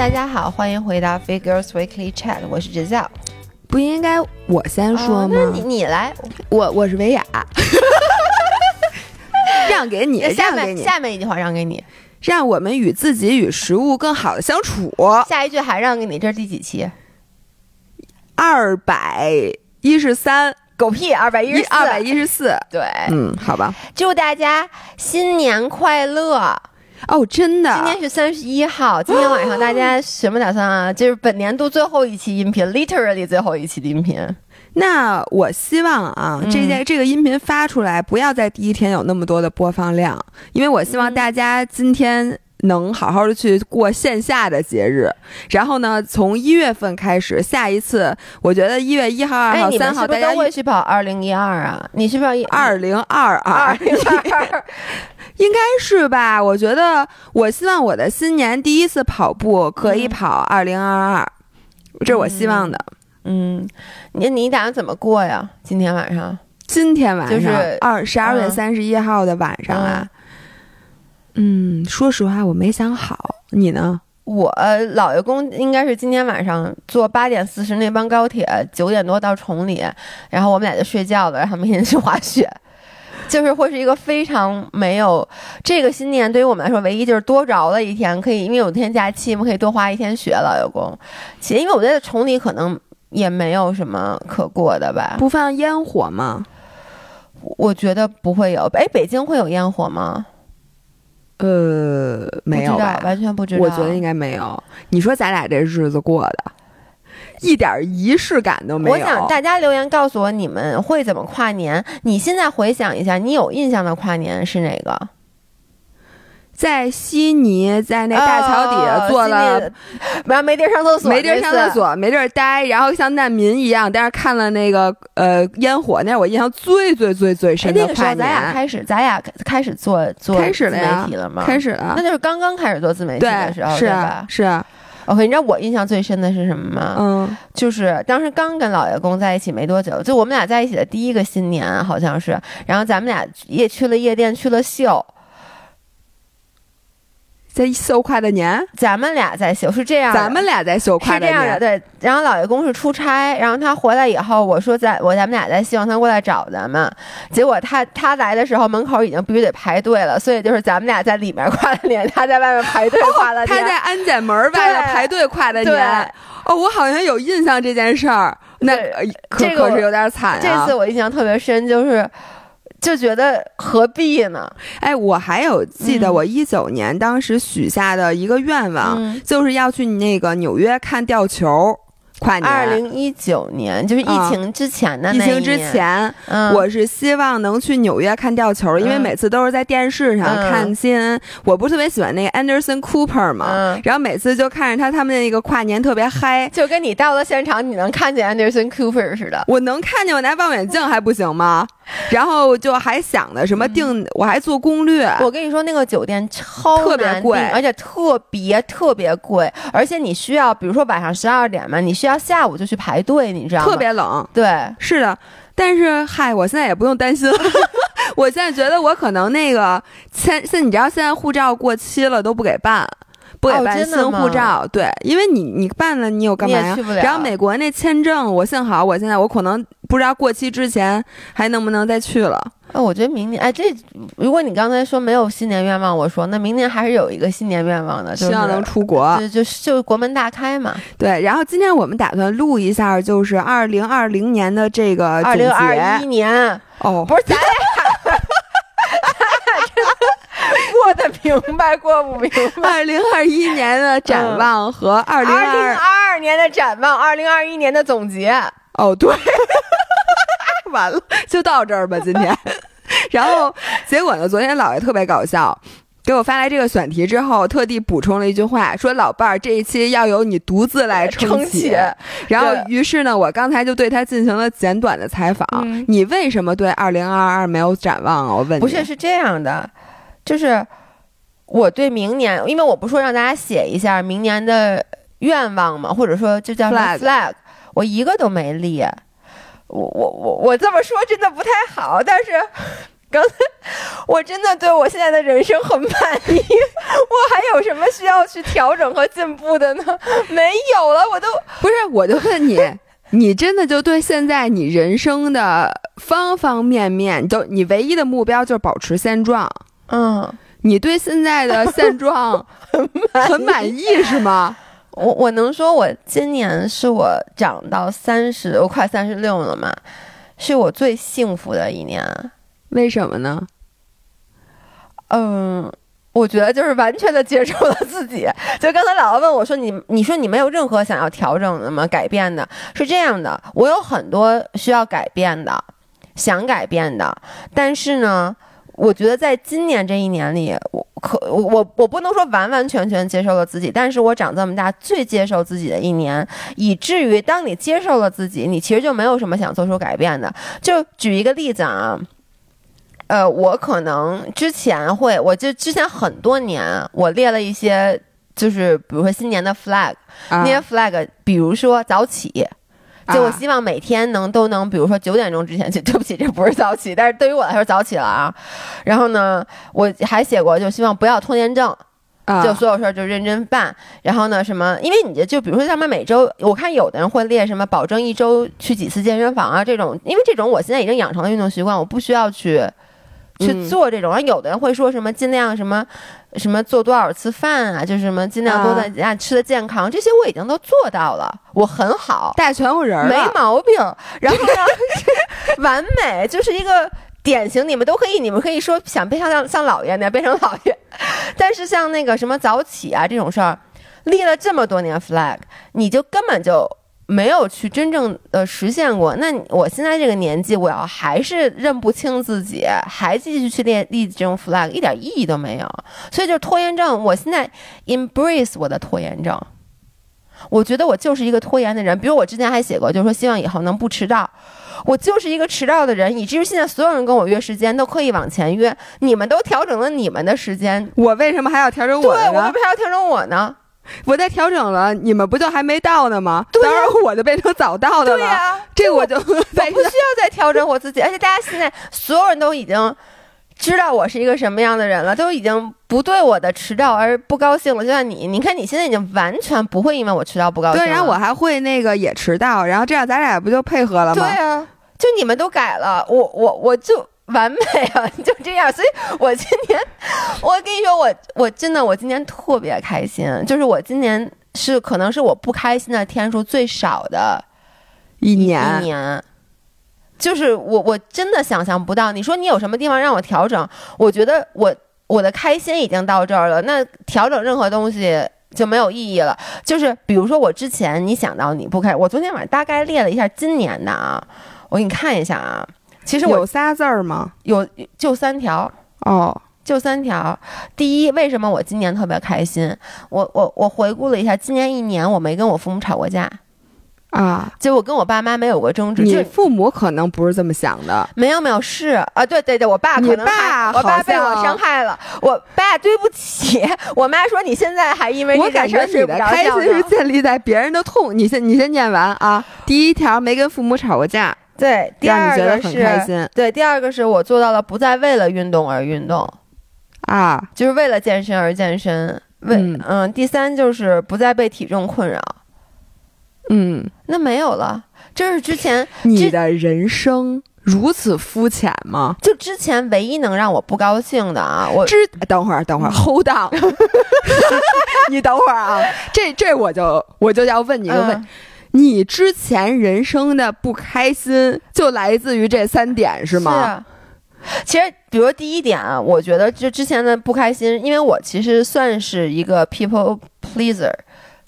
大家好，欢迎回到 Figures Weekly Chat，我是 Giselle。不应该我先说吗？那你你来，我我是维亚，让给你，下让给你，面下面一句话让给你，让我们与自己与食物更好的相处。下一句还让给你，这是第几期？二百一十三，狗屁，二百一十四，二百一十四。对，嗯，好吧。祝大家新年快乐！哦，真的，今天是三十一号，今天晚上大家什么打算啊？就是本年度最后一期音频，literally 最后一期的音频。那我希望啊，这件这个音频发出来，不要在第一天有那么多的播放量，因为我希望大家今天能好好的去过线下的节日。然后呢，从一月份开始，下一次，我觉得一月一号、二号、三号，大家都会去跑二零一二啊？你是不是二零二二？二零二。应该是吧？我觉得，我希望我的新年第一次跑步可以跑二零二二，这是我希望的。嗯，你你打算怎么过呀？今天晚上？今天晚上就是二十二月三十一号的晚上啊。嗯，说实话，我没想好。你呢？我姥爷公应该是今天晚上坐八点四十那班高铁，九点多到崇礼，然后我们俩就睡觉了，然后明天去滑雪。就是会是一个非常没有这个新年对于我们来说，唯一就是多着了一天，可以因为有天假期，我们可以多花一天学老爷公。其实因为我觉得崇礼可能也没有什么可过的吧。不放烟火吗？我觉得不会有。哎，北京会有烟火吗？呃，没有吧，完全不知道。我觉得应该没有。你说咱俩这日子过的。一点仪式感都没有。我想大家留言告诉我你们会怎么跨年。你现在回想一下，你有印象的跨年是哪个？在悉尼，在那大桥底下坐了，没没地儿上厕所，没地儿上厕所，没地儿待，然后像难民一样，但是看了那个呃烟火，那是我印象最最最最深的跨年。咱俩开始，咱俩开始做做自媒体了吗？开始了，那就是刚刚开始做自媒体的时候，是吧？是。OK，你知道我印象最深的是什么吗？嗯，就是当时刚跟老爷公在一起没多久，就我们俩在一起的第一个新年，好像是，然后咱们俩也去了夜店，去了秀。在秀跨的年，咱们俩在秀是这样，咱们俩在秀快的年，是这样的。对，然后老爷公是出差，然后他回来以后，我说在我咱们俩在希望他过来找咱们，结果他他来的时候门口已经必须得排队了，所以就是咱们俩在里面跨的年，他在外面排队跨的年，他在安检门外面排队跨的年。哦，我好像有印象这件事儿，那可可是有点惨啊。这次我印象特别深，就是。就觉得何必呢？哎，我还有记得我一九年当时许下的一个愿望，就是要去那个纽约看吊球。跨年。二零一九年就是疫情之前的疫情之前，我是希望能去纽约看吊球，因为每次都是在电视上看新。我不是特别喜欢那个 Anderson Cooper 嘛，然后每次就看着他他们那个跨年特别嗨，就跟你到了现场你能看见 Anderson Cooper 似的。我能看见，我拿望远镜还不行吗？然后就还想的什么订，我还做攻略。我跟你说，那个酒店超特别贵，而且特别特别贵，而且你需要，比如说晚上十二点嘛，你需要下午就去排队，你知道吗？特别冷。对，是的。但是嗨，我现在也不用担心了。我现在觉得我可能那个签，现你知道现在护照过期了都不给办。不给办新护照，对，因为你你办了，你有干嘛呀？然后美国那签证，我幸好我现在我可能不知道过期之前还能不能再去了。哎，我觉得明年，哎，这如果你刚才说没有新年愿望，我说那明年还是有一个新年愿望的，希望能出国，就就就国门大开嘛。对，然后今天我们打算录一下，就是二零二零年的这个二零二一年哦，不是咱俩。过得明白，过不明白。二零二一年的展望和二零二二年的展望，二零二一年的总结。哦，对，完了，就到这儿吧，今天。然后结果呢？昨天姥爷特别搞笑，给我发来这个选题之后，特地补充了一句话，说：“老伴儿，这一期要由你独自来撑起。”然后，于是呢，我刚才就对他进行了简短的采访。你为什么对二零二二没有展望啊？我问你。不是，是这样的。就是我对明年，因为我不说让大家写一下明年的愿望嘛，或者说就叫 flag，我一个都没立。我我我我这么说真的不太好，但是刚才我真的对我现在的人生很满意，我还有什么需要去调整和进步的呢？没有了，我都不是，我就问你，你真的就对现在你人生的方方面面，都你唯一的目标就是保持现状？嗯，你对现在的 现状很满意是吗？我我能说，我今年是我长到三十，我快三十六了嘛，是我最幸福的一年。为什么呢？嗯，我觉得就是完全的接受了自己。就刚才姥姥问我说：“你你说你没有任何想要调整的吗？改变的？”是这样的，我有很多需要改变的，想改变的，但是呢。我觉得在今年这一年里，我可我我不能说完完全全接受了自己，但是我长这么大最接受自己的一年，以至于当你接受了自己，你其实就没有什么想做出改变的。就举一个例子啊，呃，我可能之前会，我就之前很多年，我列了一些，就是比如说新年的 flag，那些 flag，比如说早起。就我希望每天能都能，比如说九点钟之前去。对不起，这不是早起，但是对于我来说早起了啊。然后呢，我还写过，就希望不要拖延症，就所有事儿就认真办。然后呢，什么？因为你就就比如说他们每周，我看有的人会列什么，保证一周去几次健身房啊这种。因为这种我现在已经养成了运动习惯，我不需要去。去做这种，然后有的人会说什么尽量什么，什么做多少次饭啊，就是什么尽量多在家吃的健康，这些我已经都做到了，我很好，带全乎人，没毛病。然后呢，完美，就是一个典型，你们都可以，你们可以说想变像像老爷那样变成老爷，但是像那个什么早起啊这种事儿，立了这么多年 flag，你就根本就。没有去真正的实现过，那我现在这个年纪，我要还是认不清自己，还继续去立立这种 flag，一点意义都没有。所以就是拖延症，我现在 embrace 我的拖延症。我觉得我就是一个拖延的人。比如我之前还写过，就是说希望以后能不迟到。我就是一个迟到的人，以至于现在所有人跟我约时间都刻意往前约。你们都调整了你们的时间，我为什么还要调整我呢？对，我为什么还要调整我呢？我在调整了，你们不就还没到呢吗？对呀，我就变成早到的了。对呀，这我就 我不需要再调整我自己，而且大家现在所有人都已经知道我是一个什么样的人了，都已经不对我的迟到而不高兴了。就像你，你看你现在已经完全不会因为我迟到不高兴。对，然后我还会那个也迟到，然后这样咱俩不就配合了吗？对啊，就你们都改了，我我我就。完美啊，就这样。所以我今年，我跟你说，我我真的，我今年特别开心。就是我今年是可能是我不开心的天数最少的一年。一年，就是我我真的想象不到。你说你有什么地方让我调整？我觉得我我的开心已经到这儿了。那调整任何东西就没有意义了。就是比如说我之前你想到你不开，我昨天晚上大概列了一下今年的啊，我给你看一下啊。其实有仨字儿吗？有，就三条哦，就三条。第一，为什么我今年特别开心？我我我回顾了一下，今年一年我没跟我父母吵过架啊，就我跟我爸妈没有过争执。你父母可能不是这么想的，没有没有是啊，对对对，我爸可能爸，我爸被我伤害了，我爸对不起。我妈说你现在还因为我感觉你的开心是建立在别人的痛。你先你先念完啊，第一条没跟父母吵过架。对，第二个是，对，第二个是我做到了不再为了运动而运动，啊，就是为了健身而健身。为，嗯，第三就是不再被体重困扰。嗯，那没有了，这是之前 你的人生如此肤浅吗？就之前唯一能让我不高兴的啊，我之等会儿等会儿 hold on，你等会儿啊，这这我就我就要问你一个问。你之前人生的不开心就来自于这三点是吗？是，其实比如第一点啊，我觉得就之前的不开心，因为我其实算是一个 people pleaser，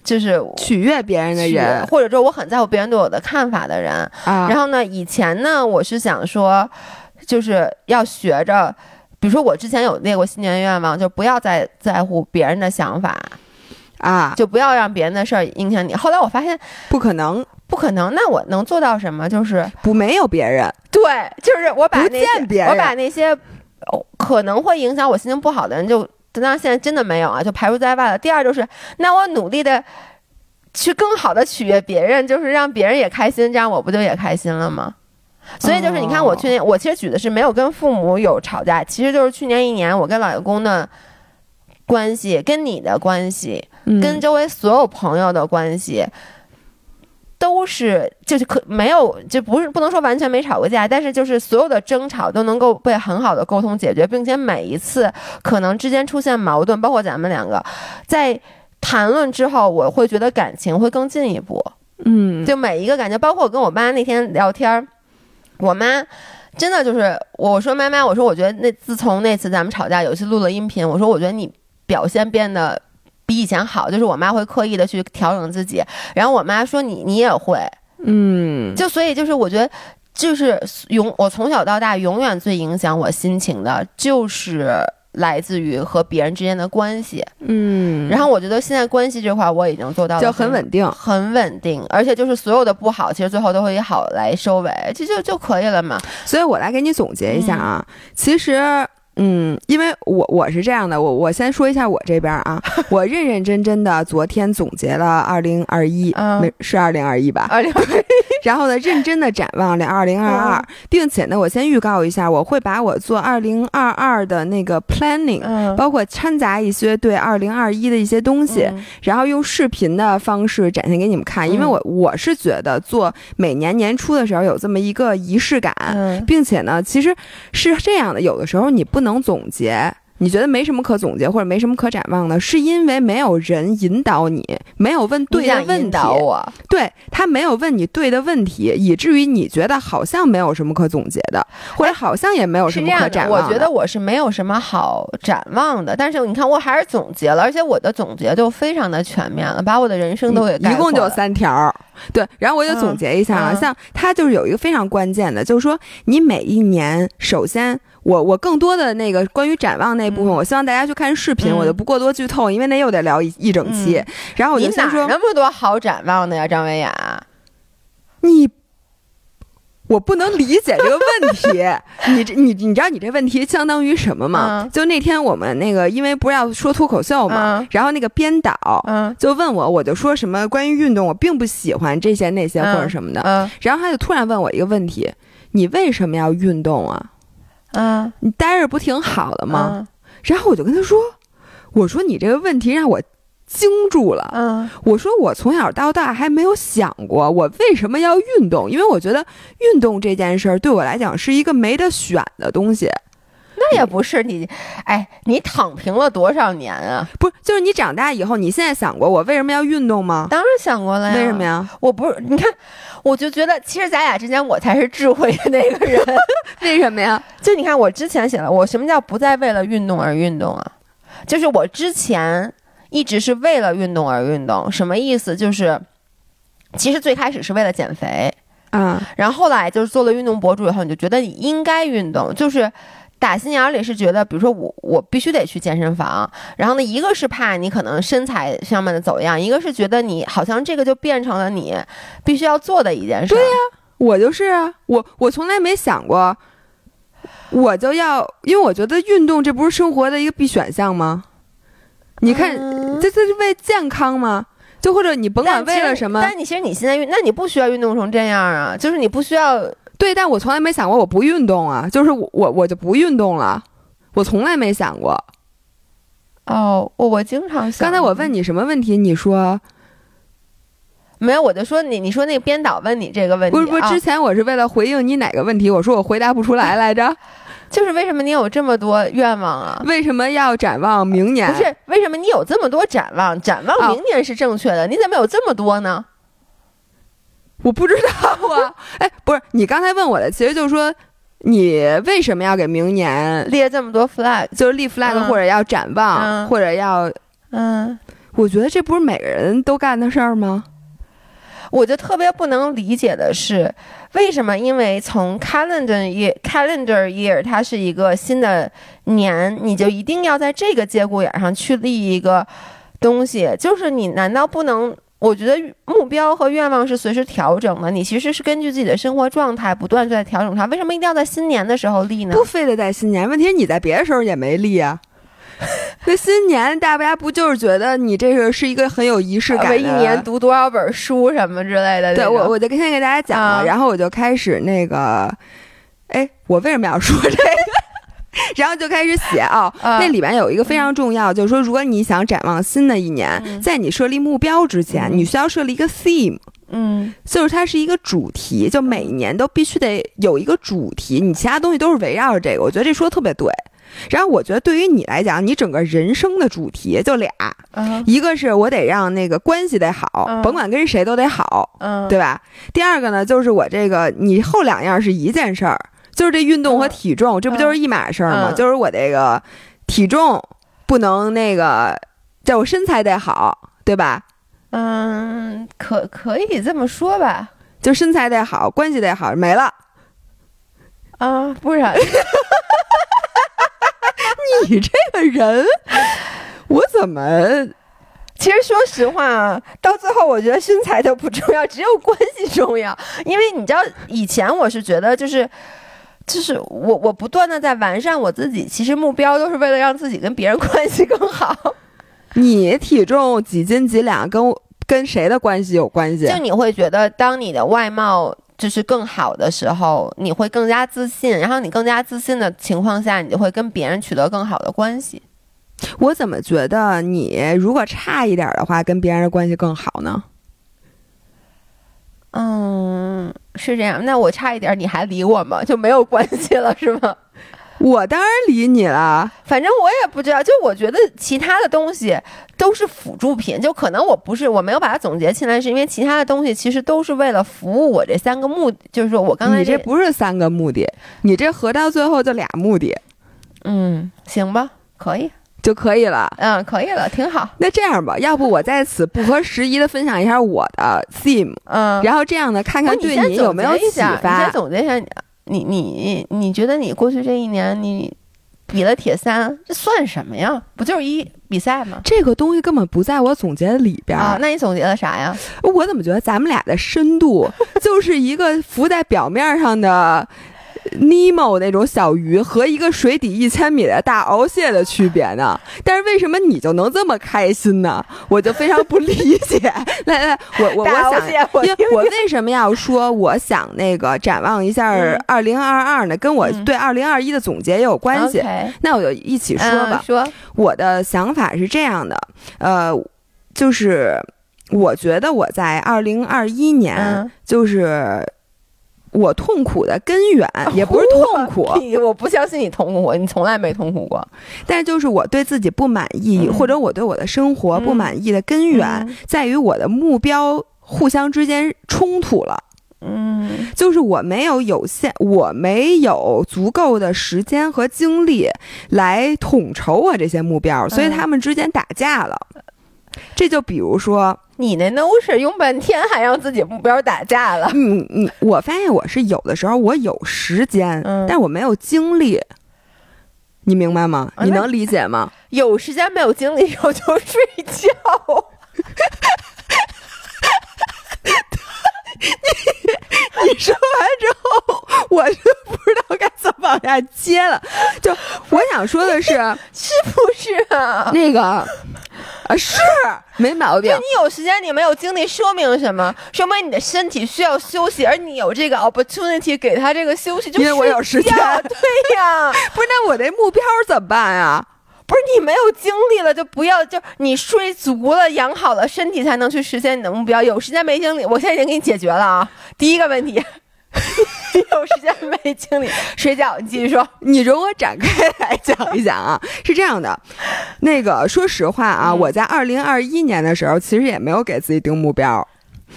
就是取悦别人的人，或者说我很在乎别人对我的看法的人。啊，然后呢，以前呢，我是想说，就是要学着，比如说我之前有列过新年愿望，就不要再在乎别人的想法。啊，就不要让别人的事儿影响你。后来我发现不可能，不可能。那我能做到什么？就是不没有别人。对，就是我把那些我把那些可能会影响我心情不好的人，就当然现在真的没有啊，就排除在外了。第二就是，那我努力的去更好的取悦别人，就是让别人也开心，这样我不就也开心了吗？所以就是你看，我去年我其实举的是没有跟父母有吵架，其实就是去年一年我跟老爷公的关系，跟你的关系，跟周围所有朋友的关系。都是就是可没有就不是不能说完全没吵过架，但是就是所有的争吵都能够被很好的沟通解决，并且每一次可能之间出现矛盾，包括咱们两个在谈论之后，我会觉得感情会更进一步。嗯，就每一个感觉，包括我跟我妈那天聊天，我妈真的就是我说妈妈，我说我觉得那自从那次咱们吵架，有一次录了音频，我说我觉得你表现变得。比以前好，就是我妈会刻意的去调整自己，然后我妈说你你也会，嗯，就所以就是我觉得就是永我从小到大永远最影响我心情的就是来自于和别人之间的关系，嗯，然后我觉得现在关系这块我已经做到了，就很稳定，很稳定，而且就是所有的不好，其实最后都会以好来收尾，这就就可以了嘛。所以我来给你总结一下啊，其实。嗯，因为我我是这样的，我我先说一下我这边啊，我认认真真的昨天总结了二零二一，没是二零二一吧？二零二一，然后呢，认真的展望了二零二二，并且呢，我先预告一下，我会把我做二零二二的那个 planning，包括掺杂一些对二零二一的一些东西，然后用视频的方式展现给你们看，因为我我是觉得做每年年初的时候有这么一个仪式感，并且呢，其实是这样的，有的时候你不。能总结？你觉得没什么可总结或者没什么可展望的，是因为没有人引导你，没有问对的问题。对他没有问你对的问题，以至于你觉得好像没有什么可总结的，或者好像也没有什么可展望。我觉得我是没有什么好展望的，但是你看，我还是总结了，而且我的总结就非常的全面了，把我的人生都给一共就三条。对，然后我就总结一下啊，像他就是有一个非常关键的，就是说你每一年首先。我我更多的那个关于展望那部分，我希望大家去看视频，我就不过多剧透，因为那又得聊一一整期。然后我就先说，那么多好展望的呀，张维雅，你我不能理解这个问题。你这你你知道你这问题相当于什么吗？就那天我们那个，因为不是要说脱口秀嘛，然后那个编导就问我，我就说什么关于运动，我并不喜欢这些那些或者什么的。然后他就突然问我一个问题：你为什么要运动啊？嗯，你待着不挺好的吗？然后我就跟他说：“我说你这个问题让我惊住了。嗯，我说我从小到大还没有想过我为什么要运动，因为我觉得运动这件事儿对我来讲是一个没得选的东西。那也不是你，哎，你躺平了多少年啊？不是，就是你长大以后，你现在想过我为什么要运动吗？当然想过了呀。为什么呀？我不是，你看。”我就觉得，其实咱俩之间，我才是智慧的那个人。为什么呀？就你看，我之前写了，我什么叫不再为了运动而运动啊？就是我之前一直是为了运动而运动，什么意思？就是其实最开始是为了减肥，嗯，然后后来就是做了运动博主以后，你就觉得你应该运动，就是。打心眼里是觉得，比如说我我必须得去健身房，然后呢，一个是怕你可能身材上面的走样，一个是觉得你好像这个就变成了你必须要做的一件事。对呀，我就是啊，我我从来没想过，我就要，因为我觉得运动这不是生活的一个必选项吗？你看，这这是为健康吗？就或者你甭管为了什么，但你其实你现在运，那你不需要运动成这样啊，就是你不需要。对，但我从来没想过我不运动啊，就是我我我就不运动了，我从来没想过。哦，我我经常想。刚才我问你什么问题？你说没有，我就说你，你说那个编导问你这个问题。不是不是，之前我是为了回应你哪个问题，我说我回答不出来 来着。就是为什么你有这么多愿望啊？为什么要展望明年？不是，为什么你有这么多展望？展望明年是正确的，你怎么有这么多呢？我不知道啊，哎，不是你刚才问我的，其实就是说，你为什么要给明年 列这么多 flag，就是立 flag 或者要展望，或者要，嗯，我觉得这不是每个人都干的事儿吗？我就特别不能理解的是，为什么？因为从 calendar year calendar year 它是一个新的年，你就一定要在这个节骨眼上去立一个东西，就是你难道不能？我觉得目标和愿望是随时调整的，你其实是根据自己的生活状态不断在调整它。为什么一定要在新年的时候立呢？不非得在新年，问题是你在别的时候也没立啊。那新年大家不就是觉得你这个是一个很有仪式感的？一年读多少本书什么之类的？对，我我就先给大家讲了，然后我就开始那个，哎，我为什么要说这个？然后就开始写啊，那里边有一个非常重要，就是说，如果你想展望新的一年，在你设立目标之前，你需要设立一个 theme。嗯，就是它是一个主题，就每年都必须得有一个主题，你其他东西都是围绕着这个。我觉得这说的特别对。然后我觉得对于你来讲，你整个人生的主题就俩，一个是我得让那个关系得好，甭管跟谁都得好，对吧？第二个呢，就是我这个你后两样是一件事儿，就是这运动和体重，这不就是一码事儿吗？就是我这个体重不能那个，叫我身材得好，对吧？嗯，可可以这么说吧，就身材得好，关系得好，没了。啊，不然，你这个人，我怎么？其实说实话，到最后我觉得身材都不重要，只有关系重要。因为你知道，以前我是觉得，就是就是我我不断的在完善我自己，其实目标都是为了让自己跟别人关系更好。你体重几斤几两，跟跟谁的关系有关系？就你会觉得，当你的外貌就是更好的时候，你会更加自信，然后你更加自信的情况下，你就会跟别人取得更好的关系。我怎么觉得你如果差一点的话，跟别人的关系更好呢？嗯，是这样。那我差一点，你还理我吗？就没有关系了，是吗？我当然理你了，反正我也不知道。就我觉得其他的东西都是辅助品，就可能我不是我没有把它总结起来，是因为其他的东西其实都是为了服务我这三个目的。就是说我刚才你这不是三个目的，你这合到最后就俩目的。嗯，行吧，可以就可以了。嗯，可以了，挺好。那这样吧，要不我在此不合时宜的分享一下我的 theme，嗯，然后这样呢，看看对你有没有启发。你先总结一下你。你你你觉得你过去这一年你比了铁三，这算什么呀？不就是一比赛吗？这个东西根本不在我总结里边啊。那你总结的啥呀？我怎么觉得咱们俩的深度就是一个浮在表面上的。尼莫那种小鱼和一个水底一千米的大鳌蟹的区别呢？但是为什么你就能这么开心呢？我就非常不理解。来来，我我我想，因为我为什么要说我想那个展望一下二零二二呢？跟我对二零二一的总结也有关系。那我就一起说吧。说，我的想法是这样的，呃，就是我觉得我在二零二一年就是。我痛苦的根源也不是痛苦，我不相信你痛苦过，你从来没痛苦过。但是就是我对自己不满意，或者我对我的生活不满意的根源，在于我的目标互相之间冲突了。嗯，就是我没有有限，我没有足够的时间和精力来统筹我这些目标，所以他们之间打架了。这就比如说。你那 no 是用半天还让自己目标打架了。嗯嗯，我发现我是有的时候我有时间，但我没有精力。你明白吗？你能理解吗？有时间没有精力，我就睡觉。你 你说完之后，我就不知道该怎么往下接了。就我想说的是，是不是啊？那个 啊，是没毛病。你有时间，你没有精力，说明什么？说明你的身体需要休息，而你有这个 opportunity 给他这个休息，就因为我有时间。对呀，不是那我那目标怎么办呀？不是你没有精力了，就不要就你睡足了，养好了身体，才能去实现你的目标。有时间没精力，我现在已经给你解决了啊！第一个问题，有时间没精力睡觉。你继续说，你容我展开来讲一讲啊。是这样的，那个说实话啊，我在二零二一年的时候，其实也没有给自己定目标。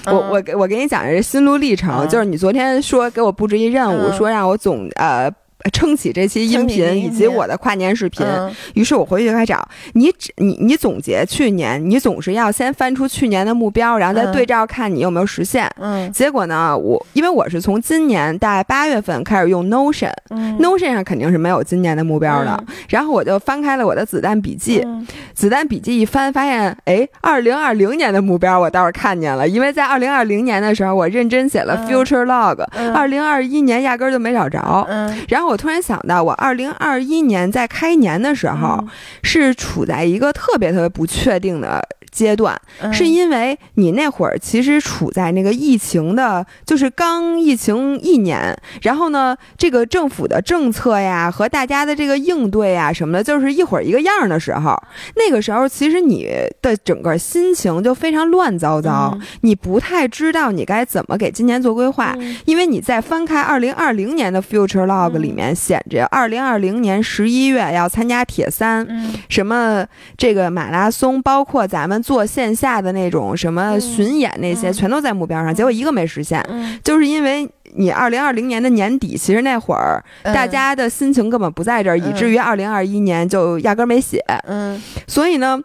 我我给我给你讲一下心路历程，就是你昨天说给我布置一任务，说让我总呃。撑起这期音频以及我的跨年视频，于是我回去就开始找你。你你总结去年，你总是要先翻出去年的目标，然后再对照看你有没有实现。嗯，结果呢，我因为我是从今年大概八月份开始用 Notion，Notion 上肯定是没有今年的目标的。然后我就翻开了我的子弹笔记，子弹笔记一翻，发现哎，二零二零年的目标我倒是看见了，因为在二零二零年的时候我认真写了 Future Log，二零二一年压根儿就没找着。嗯，然后我。我突然想到，我二零二一年在开年的时候，是处在一个特别特别不确定的。阶段是因为你那会儿其实处在那个疫情的，就是刚疫情一年，然后呢，这个政府的政策呀和大家的这个应对啊什么的，就是一会儿一个样的时候，那个时候其实你的整个心情就非常乱糟糟，你不太知道你该怎么给今年做规划，因为你在翻开二零二零年的 Future Log 里面显着，二零二零年十一月要参加铁三，什么这个马拉松，包括咱们。做线下的那种什么巡演那些，全都在目标上，结果一个没实现，就是因为你二零二零年的年底，其实那会儿大家的心情根本不在这儿，以至于二零二一年就压根儿没写。嗯，所以呢。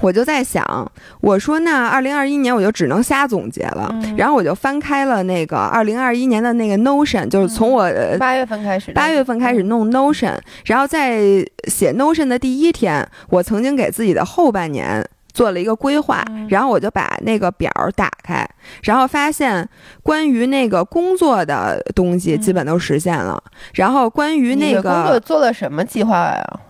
我就在想，我说那二零二一年我就只能瞎总结了。然后我就翻开了那个二零二一年的那个 Notion，就是从我八月份开始，八月份开始弄 Notion，然后在写 Notion 的第一天，我曾经给自己的后半年做了一个规划，然后我就把那个表打开，然后发现关于那个工作的东西基本都实现了。然后关于那个工作做了什么计划呀？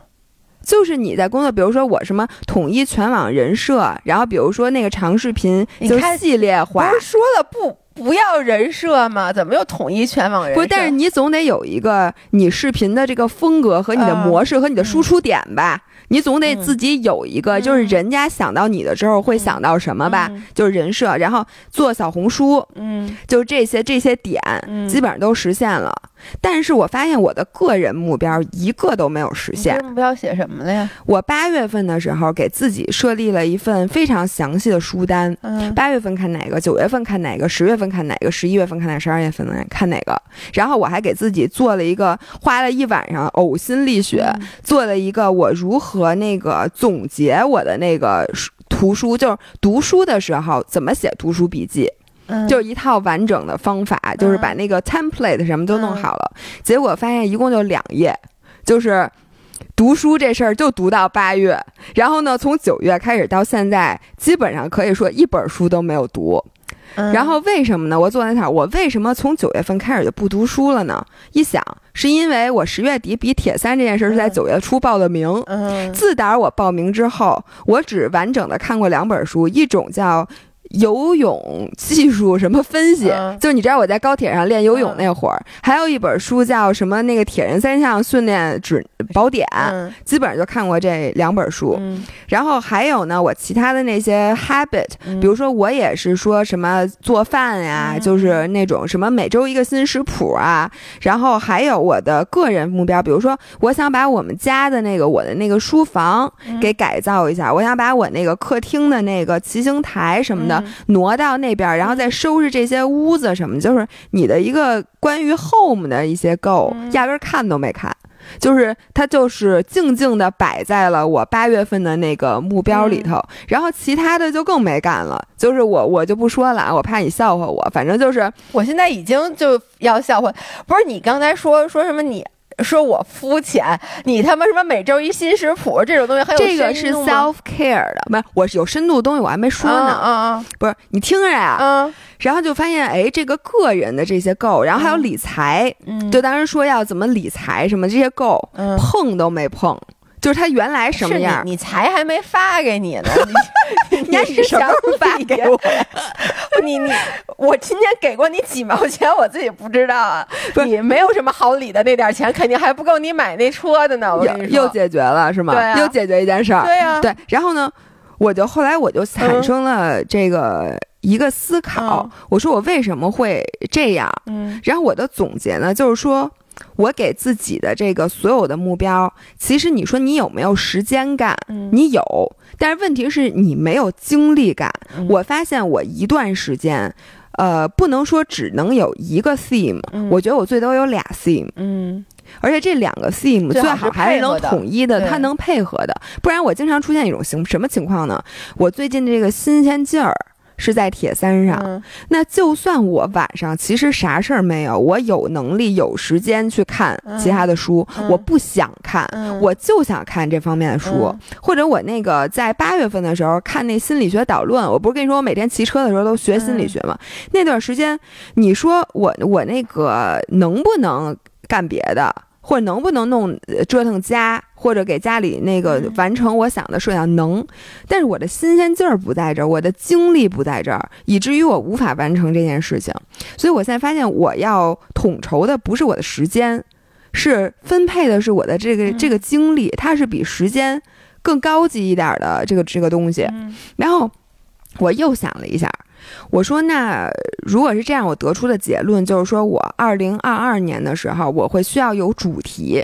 就是你在工作，比如说我什么统一全网人设，然后比如说那个长视频就系列化，不是说了不不要人设吗？怎么又统一全网人设？不，但是你总得有一个你视频的这个风格和你的模式和你的输出点吧。你总得自己有一个，就是人家想到你的时候会想到什么吧？就是人设，然后做小红书，嗯，就这些这些点，基本上都实现了。但是我发现我的个人目标一个都没有实现。目标写什么了呀？我八月份的时候给自己设立了一份非常详细的书单，八月份看哪个，九月份看哪个，十月份看哪个，十一月份看哪个，十二月份看哪个。然后我还给自己做了一个，花了一晚上呕心沥血做了一个我如何。和那个总结我的那个图书，就是读书的时候怎么写读书笔记，就一套完整的方法，就是把那个 template 什么都弄好了。结果发现一共就两页，就是读书这事儿就读到八月，然后呢，从九月开始到现在，基本上可以说一本书都没有读。然后为什么呢？我坐在那儿，我为什么从九月份开始就不读书了呢？一想，是因为我十月底比铁三这件事是在九月初报的名。自打我报名之后，我只完整的看过两本书，一种叫。游泳技术什么分析？就是你知道我在高铁上练游泳那会儿，还有一本书叫什么那个铁人三项训练指宝典，基本上就看过这两本书。然后还有呢，我其他的那些 habit，比如说我也是说什么做饭呀，就是那种什么每周一个新食谱啊。然后还有我的个人目标，比如说我想把我们家的那个我的那个书房给改造一下，我想把我那个客厅的那个骑行台什么的。挪到那边，然后再收拾这些屋子什么，就是你的一个关于 home 的一些 goal，压根看都没看，就是它就是静静的摆在了我八月份的那个目标里头，然后其他的就更没干了，就是我我就不说了，我怕你笑话我，反正就是我现在已经就要笑话，不是你刚才说说什么你。说我肤浅，你他妈什么每周一新食谱这种东西很有这个是 self care 的，不是我是有深度的东西，我还没说呢。不是你听着呀。嗯。然后就发现，哎，这个个人的这些够，然后还有理财，就当时说要怎么理财什么这些够，碰都没碰。就是他原来什么样？你才还没发给你呢，你是什么时候发给我？你你我今天给过你几毛钱，我自己不知道啊。你没有什么好理的，那点钱肯定还不够你买那车的呢。我跟你说，又解决了是吗？对，又解决一件事儿。对呀，对。然后呢，我就后来我就产生了这个一个思考，我说我为什么会这样？嗯。然后我的总结呢，就是说。我给自己的这个所有的目标，其实你说你有没有时间干？你有，但是问题是你没有精力干。我发现我一段时间，呃，不能说只能有一个 theme，我觉得我最多有俩 theme。嗯，而且这两个 theme 最好还是能统一的，它能配合的，不然我经常出现一种情什么情况呢？我最近这个新鲜劲儿。是在铁三上，那就算我晚上其实啥事儿没有，我有能力有时间去看其他的书，我不想看，我就想看这方面的书，或者我那个在八月份的时候看那心理学导论，我不是跟你说我每天骑车的时候都学心理学吗？那段时间，你说我我那个能不能干别的？或者能不能弄折腾家，或者给家里那个完成我想的设想能，但是我的新鲜劲儿不在这儿，我的精力不在这儿，以至于我无法完成这件事情。所以我现在发现，我要统筹的不是我的时间，是分配的是我的这个这个精力，它是比时间更高级一点的这个这个东西。然后我又想了一下。我说，那如果是这样，我得出的结论就是说，我二零二二年的时候，我会需要有主题，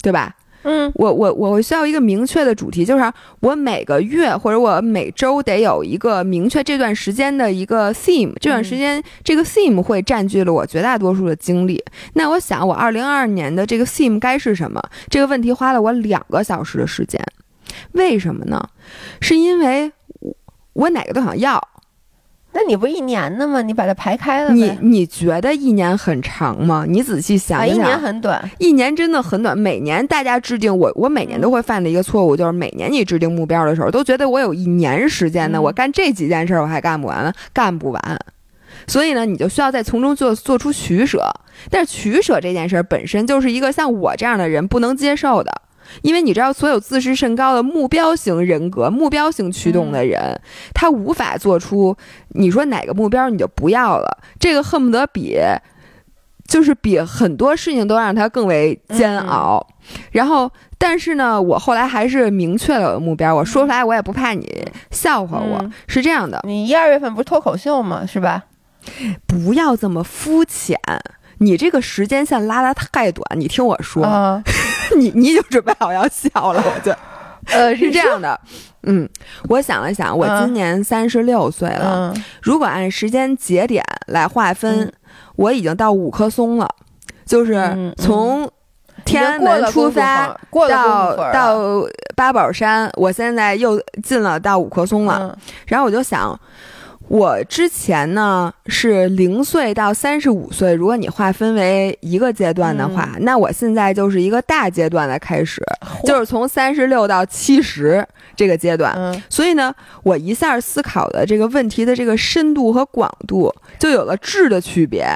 对吧？嗯，我我我需要一个明确的主题，就是我每个月或者我每周得有一个明确这段时间的一个 theme，这段时间这个 theme 会占据了我绝大多数的精力。那我想，我二零二二年的这个 theme 该是什么？这个问题花了我两个小时的时间，为什么呢？是因为我哪个都想要。那你不一年的吗？你把它排开了。你你觉得一年很长吗？你仔细想想，一年很短，一年真的很短。每年大家制定我，我每年都会犯的一个错误，就是每年你制定目标的时候，都觉得我有一年时间呢，我干这几件事我还干不完，干不完。所以呢，你就需要在从中做做出取舍。但是取舍这件事本身就是一个像我这样的人不能接受的。因为你知道，所有自视甚高的目标型人格、目标型驱动的人，他无法做出你说哪个目标你就不要了，这个恨不得比就是比很多事情都让他更为煎熬。然后，但是呢，我后来还是明确了我的目标，我说出来我也不怕你笑话我，是这样的。你一二月份不是脱口秀吗？是吧？不要这么肤浅。你这个时间线拉的太短，你听我说，你你就准备好要笑了，我就，呃，是这样的，嗯，我想了想，我今年三十六岁了，如果按时间节点来划分，我已经到五棵松了，就是从天安门出发到到八宝山，我现在又进了到五棵松了，然后我就想。我之前呢是零岁到三十五岁，如果你划分为一个阶段的话，那我现在就是一个大阶段的开始，就是从三十六到七十这个阶段。所以呢，我一下思考的这个问题的这个深度和广度就有了质的区别。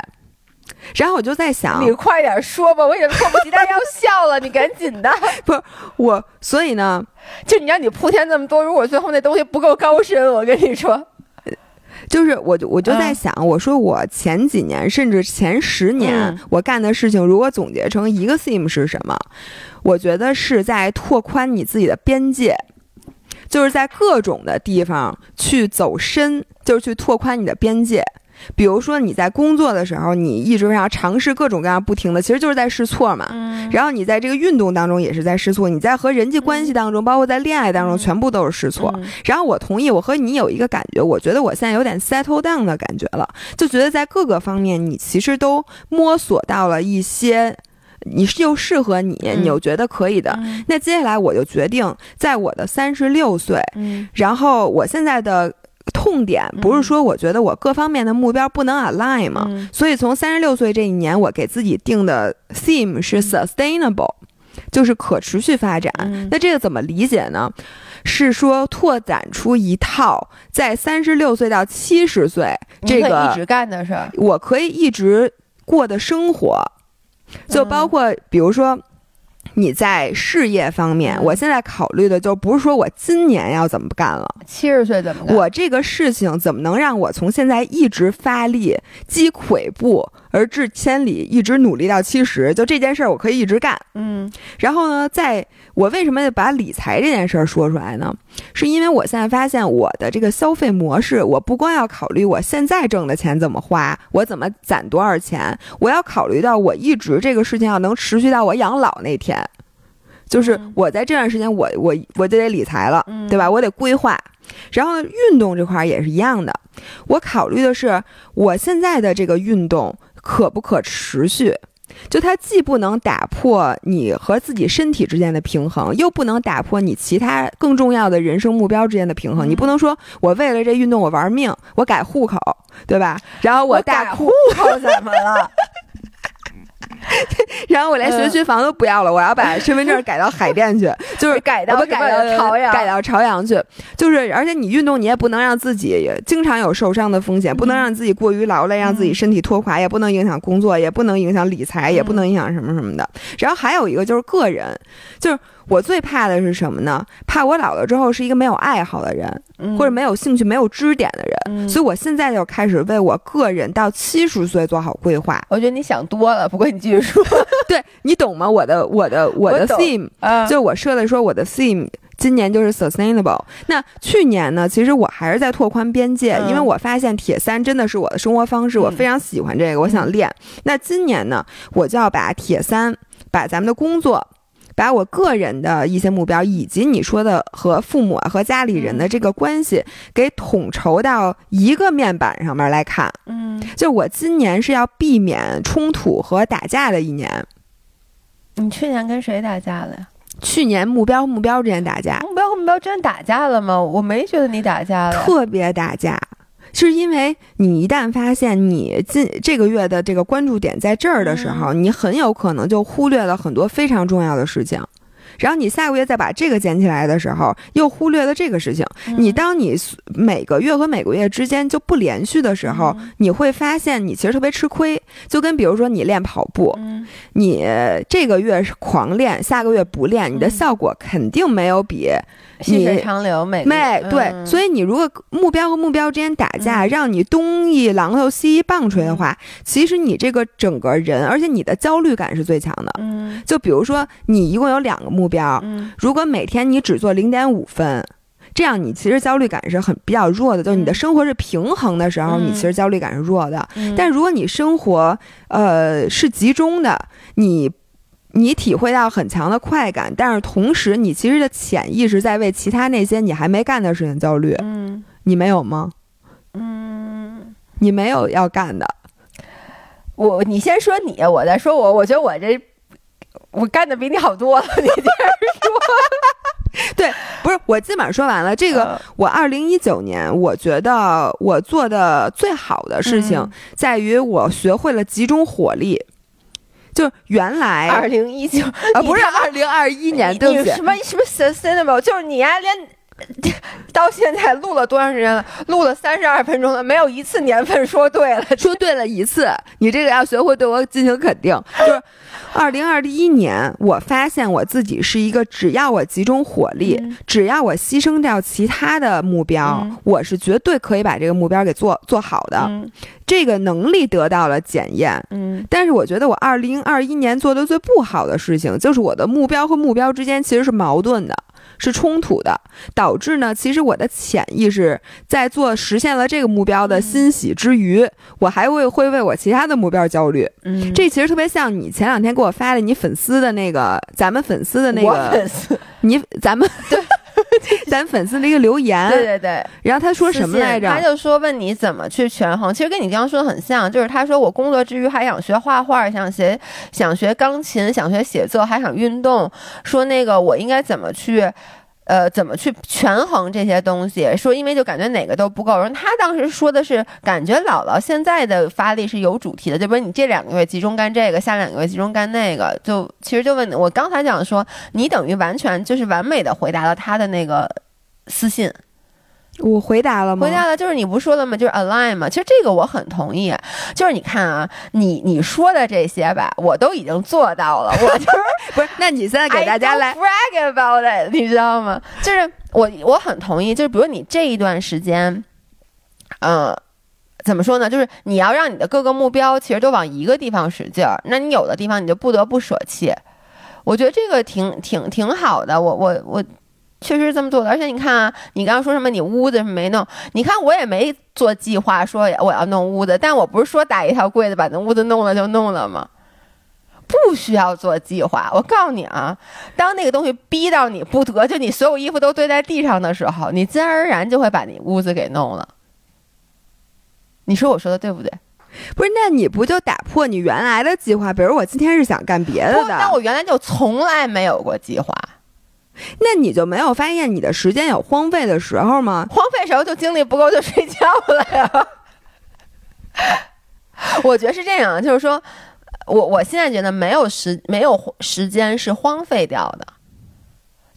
然后我就在想，你快点说吧，我已经迫不及待要笑了，你赶紧的。不是我，所以呢，就你让你铺天这么多，如果最后那东西不够高深，我跟你说。就是我，我就在想，我说我前几年甚至前十年我干的事情，如果总结成一个 theme 是什么？我觉得是在拓宽你自己的边界，就是在各种的地方去走深，就是去拓宽你的边界。比如说你在工作的时候，你一直要尝试各种各样不停的，其实就是在试错嘛。嗯。然后你在这个运动当中也是在试错，你在和人际关系当中，包括在恋爱当中，全部都是试错。然后我同意，我和你有一个感觉，我觉得我现在有点 settle down 的感觉了，就觉得在各个方面你其实都摸索到了一些，你是又适合你，你又觉得可以的。那接下来我就决定，在我的三十六岁，然后我现在的。痛点不是说我觉得我各方面的目标不能 align 吗？所以从三十六岁这一年，我给自己定的 theme 是 sustainable，就是可持续发展。那这个怎么理解呢？是说拓展出一套在三十六岁到七十岁这个一直干的事儿，我可以一直过的生活，就包括比如说。你在事业方面，我现在考虑的就不是说我今年要怎么干了，七十岁怎么干？我这个事情怎么能让我从现在一直发力，积跬步而至千里，一直努力到七十？就这件事儿，我可以一直干。嗯，然后呢，在我为什么要把理财这件事儿说出来呢？是因为我现在发现我的这个消费模式，我不光要考虑我现在挣的钱怎么花，我怎么攒多少钱，我要考虑到我一直这个事情要能持续到我养老那天。就是我在这段时间，我我我就得理财了，对吧？我得规划。然后运动这块也是一样的，我考虑的是我现在的这个运动可不可持续。就它既不能打破你和自己身体之间的平衡，又不能打破你其他更重要的人生目标之间的平衡。你不能说我为了这运动我玩命，我改户口，对吧？然后我改户口怎么了？然后我连学区房都不要了，我要把身份证改到海淀去，就是改到改到朝阳，改到朝阳去。就是而且你运动，你也不能让自己经常有受伤的风险，不能让自己过于劳累，让自己身体拖垮，也不能影响工作，也不能影响理财，也不能影响什么什么的。然后还有一个就是个人，就是。我最怕的是什么呢？怕我老了之后是一个没有爱好的人，或者没有兴趣、没有支点的人。所以我现在就开始为我个人到七十岁做好规划。我觉得你想多了，不过你继续说。对你懂吗？我的我的我的 theme，就我设的说我的 theme 今年就是 sustainable。那去年呢？其实我还是在拓宽边界，因为我发现铁三真的是我的生活方式，我非常喜欢这个，我想练。那今年呢，我就要把铁三，把咱们的工作。把我个人的一些目标，以及你说的和父母和家里人的这个关系，给统筹到一个面板上面来看。嗯，就我今年是要避免冲突和打架的一年。你去年跟谁打架了呀？去年目标目标之间打架，目标和目标之间打架了吗？我没觉得你打架了，特别打架。是因为你一旦发现你近这个月的这个关注点在这儿的时候，你很有可能就忽略了很多非常重要的事情。然后你下个月再把这个捡起来的时候，又忽略了这个事情。你当你每个月和每个月之间就不连续的时候，你会发现你其实特别吃亏。就跟比如说你练跑步，你这个月是狂练，下个月不练，你的效果肯定没有比。细水长流，美美对，所以你如果目标和目标之间打架，让你东一榔头西一棒槌的话，其实你这个整个人，而且你的焦虑感是最强的。嗯，就比如说你一共有两个目标，如果每天你只做零点五分，这样你其实焦虑感是很比较弱的。就是你的生活是平衡的时候，你其实焦虑感是弱的。但如果你生活呃是集中的，你。你体会到很强的快感，但是同时你其实的潜意识在为其他那些你还没干的事情焦虑。嗯，你没有吗？嗯，你没有要干的。我，你先说你，我再说我。我觉得我这我干的比你好多了。你接着说。对，不是我基本上说完了。这个我二零一九年，我觉得我做的最好的事情在于我学会了集中火力。就原来二零一九啊，不是二零二一年，对不起，什么什么 sustainable，就是你呀，连 到现在录了多长时间了？录了三十二分钟了，没有一次年份说对了，说对了一次。你这个要学会对我进行肯定，就是。二零二一年，我发现我自己是一个，只要我集中火力，只要我牺牲掉其他的目标，我是绝对可以把这个目标给做做好的。这个能力得到了检验。嗯，但是我觉得我二零二一年做的最不好的事情，就是我的目标和目标之间其实是矛盾的。是冲突的，导致呢，其实我的潜意识在做实现了这个目标的欣喜之余，我还会会为我其他的目标焦虑。嗯，这其实特别像你前两天给我发的你粉丝的那个，咱们粉丝的那个粉丝，你咱们对。咱粉丝的一个留言，对对对，然后他说什么来着？他就说问你怎么去权衡，其实跟你刚刚说的很像，就是他说我工作之余还想学画画，想学想学钢琴，想学写作，还想运动，说那个我应该怎么去。呃，怎么去权衡这些东西？说因为就感觉哪个都不够。然后他当时说的是，感觉姥姥现在的发力是有主题的，就比如你这两个月集中干这个，下两个月集中干那个。就其实就问我刚才讲说，你等于完全就是完美的回答了他的那个私信。我回答了吗？回答了，就是你不说了吗？就是 align 嘛。其实这个我很同意。就是你看啊，你你说的这些吧，我都已经做到了。我就是 不是？那你现在给大家来 brag about it，你知道吗？就是我我很同意。就是比如你这一段时间，嗯，怎么说呢？就是你要让你的各个目标其实都往一个地方使劲儿，那你有的地方你就不得不舍弃。我觉得这个挺挺挺好的。我我我。确实是这么做的，而且你看啊，你刚刚说什么？你屋子没弄？你看我也没做计划，说我要弄屋子，但我不是说打一条柜子把那屋子弄了就弄了吗？不需要做计划。我告诉你啊，当那个东西逼到你不得，就你所有衣服都堆在地上的时候，你自然而然就会把你屋子给弄了。你说我说的对不对？不是，那你不就打破你原来的计划？比如我今天是想干别的的，那我原来就从来没有过计划。那你就没有发现你的时间有荒废的时候吗？荒废时候就精力不够就睡觉了呀。我觉得是这样，就是说，我我现在觉得没有时没有时间是荒废掉的。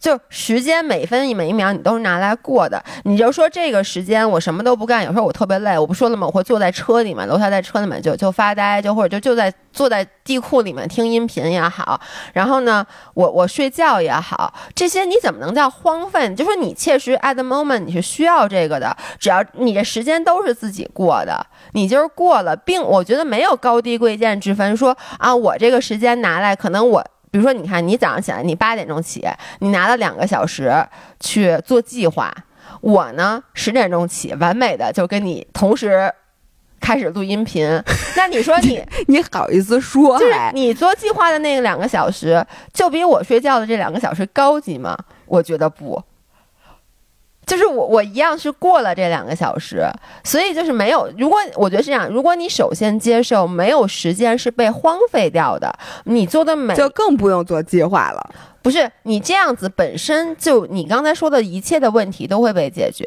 就时间每分每一秒你都是拿来过的，你就说这个时间我什么都不干，有时候我特别累，我不说了吗？我会坐在车里面，楼下在车里面就就发呆，就或者就就在坐在地库里面听音频也好，然后呢，我我睡觉也好，这些你怎么能叫荒废？就说你确实 at the moment 你是需要这个的，只要你的时间都是自己过的，你就是过了，并我觉得没有高低贵贱之分，说啊我这个时间拿来可能我。比如说，你看，你早上起来，你八点钟起，你拿了两个小时去做计划。我呢，十点钟起，完美的就跟你同时开始录音频。那你说你 你好意思说？就是你做计划的那个两个小时，就比我睡觉的这两个小时高级吗？我觉得不。就是我，我一样是过了这两个小时，所以就是没有。如果我觉得是这样，如果你首先接受没有时间是被荒废掉的，你做的每就更不用做计划了。不是你这样子本身就你刚才说的一切的问题都会被解决，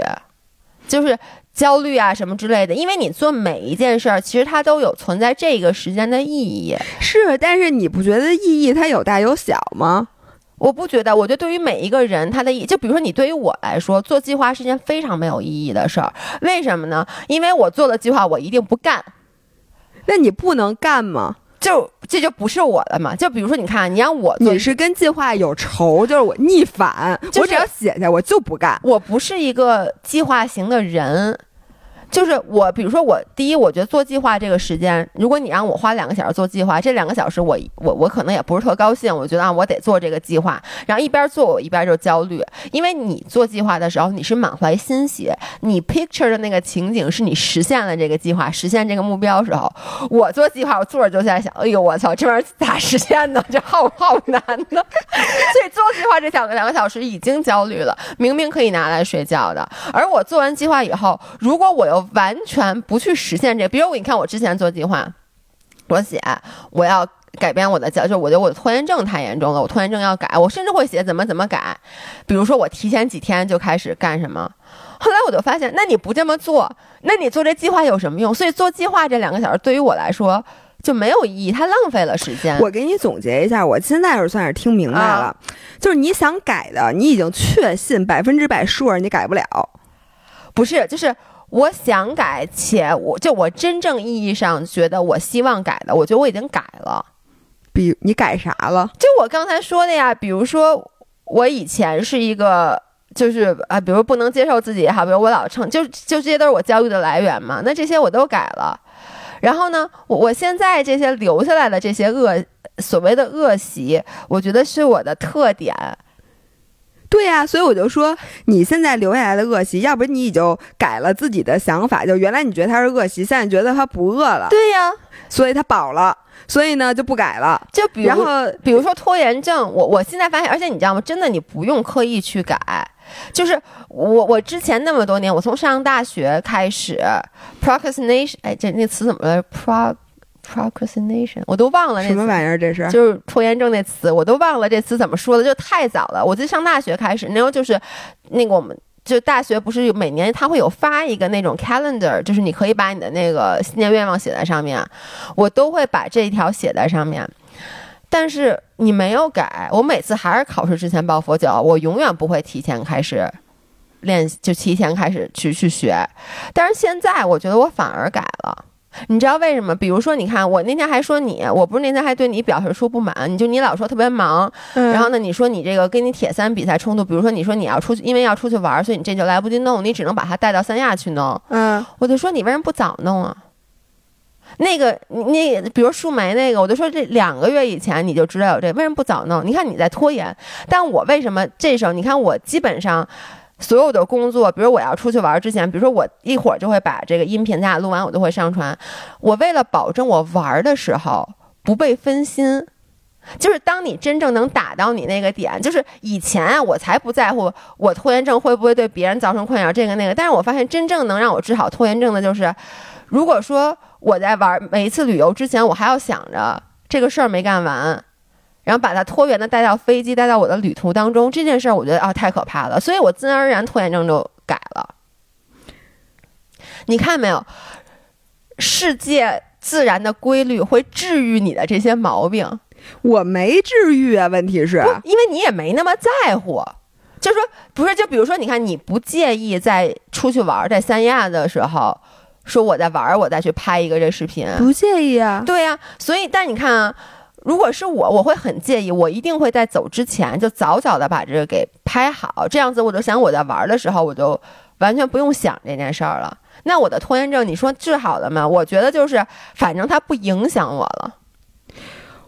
就是焦虑啊什么之类的。因为你做每一件事儿，其实它都有存在这个时间的意义。是，但是你不觉得意义它有大有小吗？我不觉得，我觉得对于每一个人，他的意，就比如说你对于我来说，做计划是件非常没有意义的事儿。为什么呢？因为我做了计划，我一定不干。那你不能干吗？就这就不是我的嘛？就比如说，你看，你让我，你是跟计划有仇，就是我逆反，我只要写下，我就不干。我不是一个计划型的人。就是我，比如说我第一，我觉得做计划这个时间，如果你让我花两个小时做计划，这两个小时我我我可能也不是特高兴。我觉得啊，我得做这个计划，然后一边做我一边就焦虑，因为你做计划的时候你是满怀欣喜，你 picture 的那个情景是你实现了这个计划，实现这个目标时候，我做计划我坐着就在想，哎呦我操，这玩意儿咋实现呢？这好好难呢。所以做计划这两个两个小时已经焦虑了，明明可以拿来睡觉的，而我做完计划以后，如果我又完全不去实现这个，比如我，你看我之前做计划，我写我要改变我的教，就我觉得我的拖延症太严重了，我拖延症要改，我甚至会写怎么怎么改。比如说我提前几天就开始干什么，后来我就发现，那你不这么做，那你做这计划有什么用？所以做计划这两个小时对于我来说就没有意义，它浪费了时间。我给你总结一下，我现在是算是听明白了，就是你想改的，你已经确信百分之百数你改不了，不是，就是。我想改，且我就我真正意义上觉得我希望改的，我觉得我已经改了。比你改啥了？就我刚才说的呀，比如说我以前是一个，就是啊，比如不能接受自己也好，比如我老称，就就这些都是我焦虑的来源嘛。那这些我都改了。然后呢，我我现在这些留下来的这些恶所谓的恶习，我觉得是我的特点。对呀，所以我就说，你现在留下来的恶习，要不你已经改了自己的想法，就原来你觉得它是恶习，现在觉得它不饿了。对呀，所以它饱了，所以呢就不改了。就比如，比如说拖延症，我我现在发现，而且你知道吗？真的，你不用刻意去改，就是我我之前那么多年，我从上大学开始，procrastination，哎，这那词怎么了？pro Procrastination，我都忘了什么玩意儿，这是就是拖延症那词，我都忘了这词怎么说的，就太早了。我记得上大学开始，那时候就是那个我们就大学不是有每年他会有发一个那种 calendar，就是你可以把你的那个新年愿望写在上面，我都会把这一条写在上面。但是你没有改，我每次还是考试之前抱佛脚，我永远不会提前开始练，就提前开始去去学。但是现在我觉得我反而改了。你知道为什么？比如说，你看我那天还说你，我不是那天还对你表示出不满，你就你老说特别忙，然后呢，你说你这个跟你铁三比赛冲突，比如说你说你要出去，因为要出去玩，所以你这就来不及弄，你只能把它带到三亚去弄。嗯，我就说你为什么不早弄啊？那个那比如树莓那个，我就说这两个月以前你就知道有这，为什么不早弄？你看你在拖延，但我为什么这时候？你看我基本上。所有的工作，比如我要出去玩之前，比如说我一会儿就会把这个音频咱俩录完，我就会上传。我为了保证我玩的时候不被分心，就是当你真正能打到你那个点，就是以前啊，我才不在乎我拖延症会不会对别人造成困扰，这个那个。但是我发现真正能让我治好拖延症的，就是如果说我在玩每一次旅游之前，我还要想着这个事儿没干完。然后把它拖延的带到飞机，带到我的旅途当中，这件事儿我觉得啊太可怕了，所以我自然而然拖延症就改了。你看没有？世界自然的规律会治愈你的这些毛病。我没治愈啊，问题是，因为你也没那么在乎。就说不是，就比如说，你看，你不介意在出去玩，在三亚的时候，说我在玩，我再去拍一个这视频，不介意啊？对呀，所以，但你看啊，如果是我，我会很介意，我一定会在走之前就早早的把这个给拍好，这样子我就想我在玩的时候，我就完全不用想这件事儿了。那我的拖延症，你说治好了吗？我觉得就是，反正它不影响我了。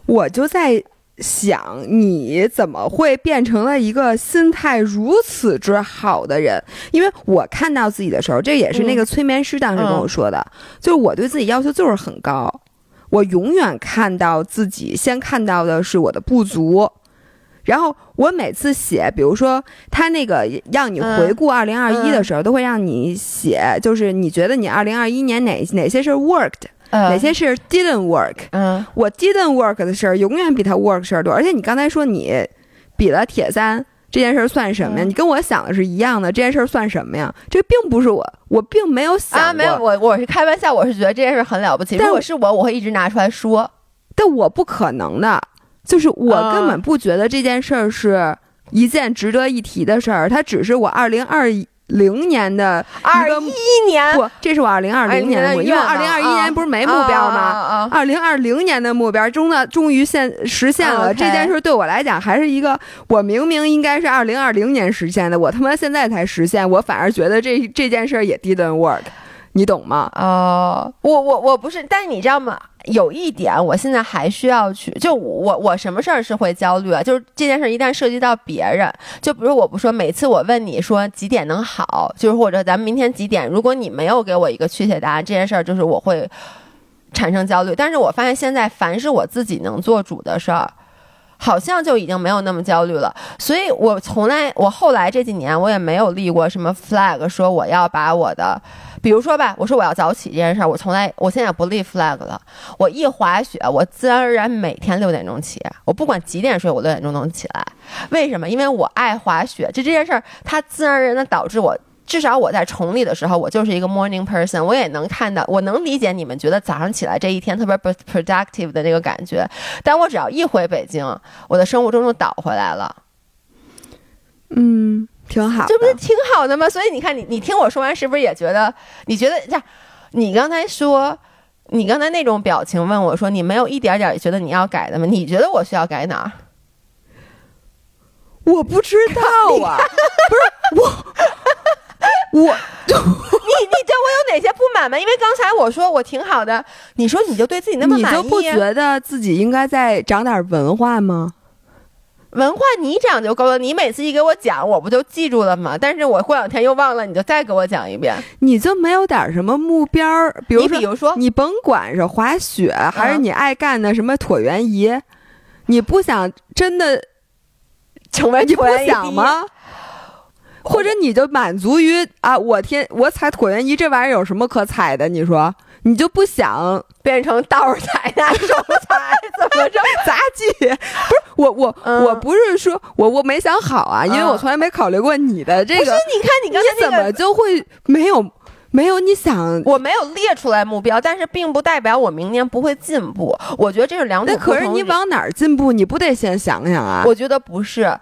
我就在。想你怎么会变成了一个心态如此之好的人？因为我看到自己的时候，这也是那个催眠师当时跟我说的，就是我对自己要求就是很高，我永远看到自己先看到的是我的不足，然后我每次写，比如说他那个让你回顾二零二一的时候，都会让你写，就是你觉得你二零二一年哪哪些是 worked。哪些是 didn't work？嗯，我 didn't work 的事儿永远比他 work 事儿多。而且你刚才说你比了铁三这件事儿算什么呀？你跟我想的是一样的，这件事儿算什么呀？这并不是我，我并没有想啊，没有，我我是开玩笑，我是觉得这件事很了不起。如果是我，我会一直拿出来说。但我不可能的，就是我根本不觉得这件事儿是一件值得一提的事儿，它只是我二零二一。零年的二一年不，这是我二零二零年的，因为二零二一年不是没目标吗？二零二零年的目标终的终于现实现了。这件事对我来讲还是一个，我明明应该是二零二零年实现的，我他妈现在才实现，我反而觉得这这件事也 didn't work。你懂吗？哦，我我我不是，但是你知道吗？有一点，我现在还需要去，就我我什么事儿是会焦虑啊？就是这件事儿一旦涉及到别人，就比如我不说，每次我问你说几点能好，就是或者咱们明天几点，如果你没有给我一个确切答案，这件事儿就是我会产生焦虑。但是我发现现在凡是我自己能做主的事儿。好像就已经没有那么焦虑了，所以我从来，我后来这几年我也没有立过什么 flag，说我要把我的，比如说吧，我说我要早起这件事儿，我从来，我现在不立 flag 了。我一滑雪，我自然而然每天六点钟起，我不管几点睡，我六点钟能起来。为什么？因为我爱滑雪，就这件事儿，它自然而然的导致我。至少我在崇礼的时候，我就是一个 morning person，我也能看到，我能理解你们觉得早上起来这一天特别 productive 的那个感觉。但我只要一回北京，我的生物钟就倒回来了。嗯，挺好，这不是挺好的吗？所以你看，你你听我说完，是不是也觉得？你觉得这样？你刚才说，你刚才那种表情问我说，你没有一点点觉得你要改的吗？你觉得我需要改哪儿？我不知道啊，不是 我。我，你你对我有哪些不满吗？因为刚才我说我挺好的，你说你就对自己那么满意，你就不觉得自己应该再长点文化吗？文化你讲就够了，你每次一给我讲，我不就记住了吗？但是我过两天又忘了，你就再给我讲一遍。你就没有点什么目标？比如说，比如说，你甭管是滑雪，还是你爱干的什么椭圆仪，你不想真的成为你不想吗？或者你就满足于啊，我天，我踩椭圆仪这玩意儿有什么可踩的？你说，你就不想变成倒着踩、拿手踩，怎么着杂技？我，我我不是说我我没想好啊，因为我从来没考虑过你的这个。不是，你看你刚才怎么就会没有？没有你想，我没有列出来目标，但是并不代表我明年不会进步。我觉得这是两种可是你往哪儿进步？你不得先想想啊？我觉得不是。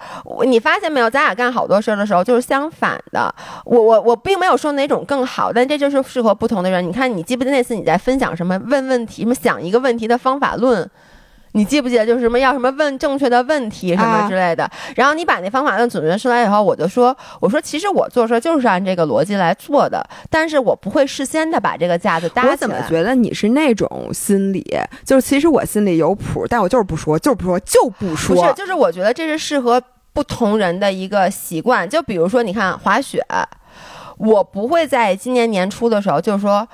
你发现没有？咱俩干好多事儿的时候就是相反的。我我我并没有说哪种更好，但这就是适合不同的人。你看，你记不记得那次你在分享什么问问题，什么想一个问题的方法论？你记不记得就是什么要什么问正确的问题什么之类的？然后你把那方法论总结出来以后，我就说，我说其实我做事就是按这个逻辑来做的，但是我不会事先的把这个架子搭起来。我怎么觉得你是那种心理？就是其实我心里有谱，但我就是不说，就是不说，就不说。不是，就是我觉得这是适合不同人的一个习惯。就比如说，你看滑雪，我不会在今年年初的时候就说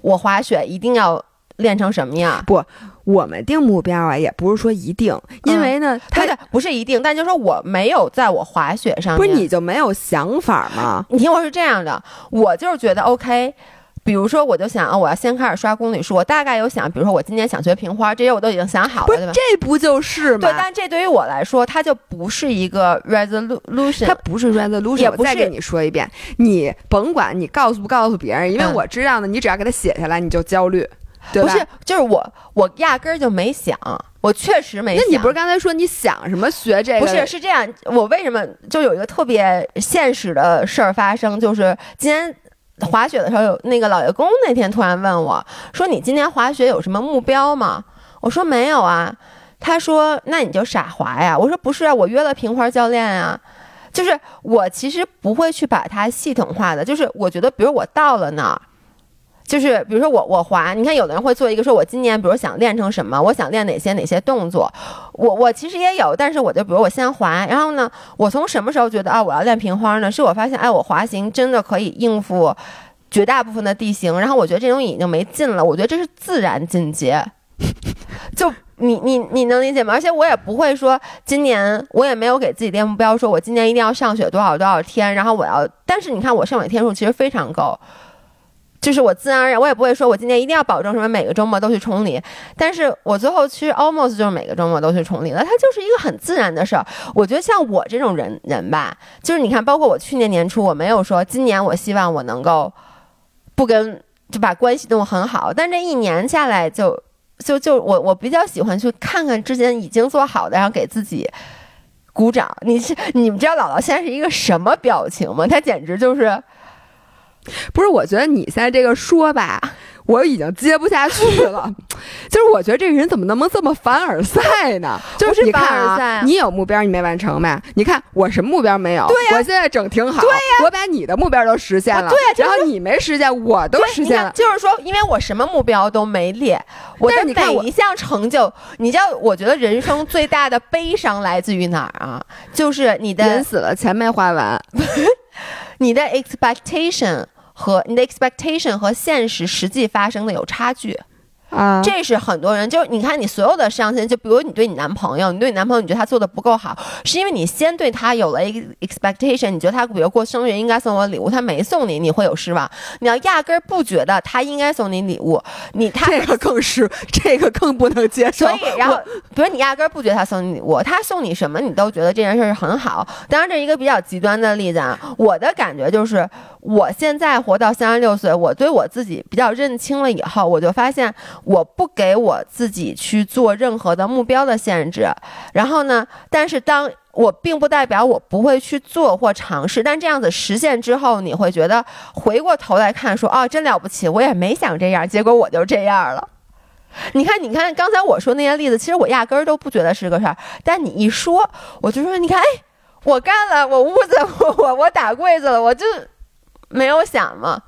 我滑雪一定要练成什么样。不。我们定目标啊，也不是说一定，因为呢，他不是一定，但就是说我没有在我滑雪上，不是你就没有想法吗？你听我是这样的，我就是觉得 OK，比如说我就想啊，我要先开始刷公里数，我大概有想，比如说我今年想学平花，这些我都已经想好了，对吧？这不就是吗？对，但这对于我来说，它就不是一个 resolution，它不是 resolution。我再跟你说一遍，你甭管你告诉不告诉别人，因为我知道呢，你只要给他写下来，你就焦虑。对吧？不是，就是我，我压根儿就没想，我确实没想。那你不是刚才说你想什么学这个？不是，是这样。我为什么就有一个特别现实的事儿发生？就是今天滑雪的时候，有那个老爷公那天突然问我说：“你今年滑雪有什么目标吗？”我说：“没有啊。”他说：“那你就傻滑呀。”我说：“不是啊，我约了平花教练啊。”就是我其实不会去把它系统化的，就是我觉得，比如我到了那儿。就是比如说我我滑，你看有的人会做一个说，我今年比如想练成什么，我想练哪些哪些动作，我我其实也有，但是我就比如我先滑，然后呢，我从什么时候觉得啊我要练平花呢？是我发现哎我滑行真的可以应付绝大部分的地形，然后我觉得这种已经没劲了，我觉得这是自然进阶，就你你你能理解吗？而且我也不会说今年我也没有给自己定目标，说我今年一定要上雪多少多少天，然后我要，但是你看我上雪天数其实非常够。就是我自然而然，我也不会说，我今年一定要保证什么每个周末都去崇礼。但是我最后其实 almost 就是每个周末都去崇礼了，它就是一个很自然的事儿。我觉得像我这种人人吧，就是你看，包括我去年年初，我没有说今年我希望我能够不跟就把关系弄很好，但这一年下来，就就就我我比较喜欢去看看之前已经做好的，然后给自己鼓掌。你是你们知道姥姥现在是一个什么表情吗？她简直就是。不是，我觉得你现在这个说吧，我已经接不下去了。就是我觉得这个人怎么能不能这么凡尔赛呢？就是你看啊，你有目标你没完成呗？你看我什么目标没有？对呀，我现在整挺好。对呀，我把你的目标都实现了。对呀，然后你没实现，我都实现了。就是说，因为我什么目标都没列，我的每一项成就，你知道，我觉得人生最大的悲伤来自于哪儿啊？就是你的人死了，钱没花完。你的 expectation 和你的 expectation 和现实实际发生的有差距。啊，这是很多人，就是你看你所有的上心，就比如你对你男朋友，你对你男朋友，你觉得他做的不够好，是因为你先对他有了一个 expectation，你觉得他比如过生日应该送我礼物，他没送你，你会有失望。你要压根儿不觉得他应该送你礼物，你他这个更是这个更不能接受。所以，然后比如你压根儿不觉得他送你礼物，他送你什么你都觉得这件事是很好。当然，这是一个比较极端的例子啊。我的感觉就是，我现在活到三十六岁，我对我自己比较认清了以后，我就发现。我不给我自己去做任何的目标的限制，然后呢，但是当我并不代表我不会去做或尝试，但这样子实现之后，你会觉得回过头来看说，哦，真了不起，我也没想这样，结果我就这样了。你看，你看刚才我说那些例子，其实我压根儿都不觉得是个事儿，但你一说，我就说，你看，哎，我干了，我屋子，我我我打柜子了，我就没有想嘛。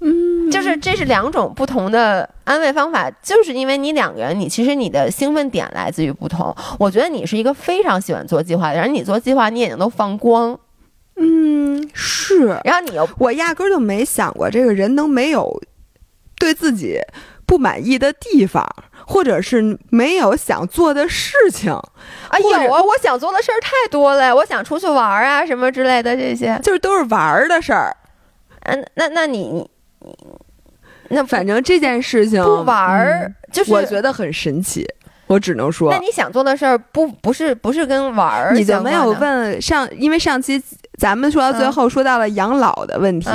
嗯，就是这是两种不同的安慰方法，就是因为你两个人，你其实你的兴奋点来自于不同。我觉得你是一个非常喜欢做计划的人，你做计划你眼睛都放光。嗯，是。然后你又，我压根儿就没想过这个人能没有对自己不满意的地方，或者是没有想做的事情。啊，有啊，我想做的事儿太多了，我想出去玩啊，什么之类的这些，就是都是玩儿的事儿。嗯，那那你你。那反正这件事情不玩儿，就是我觉得很神奇。我只能说，那你想做的事儿不不是不是跟玩儿？你就没有问上？因为上期咱们说到最后说到了养老的问题，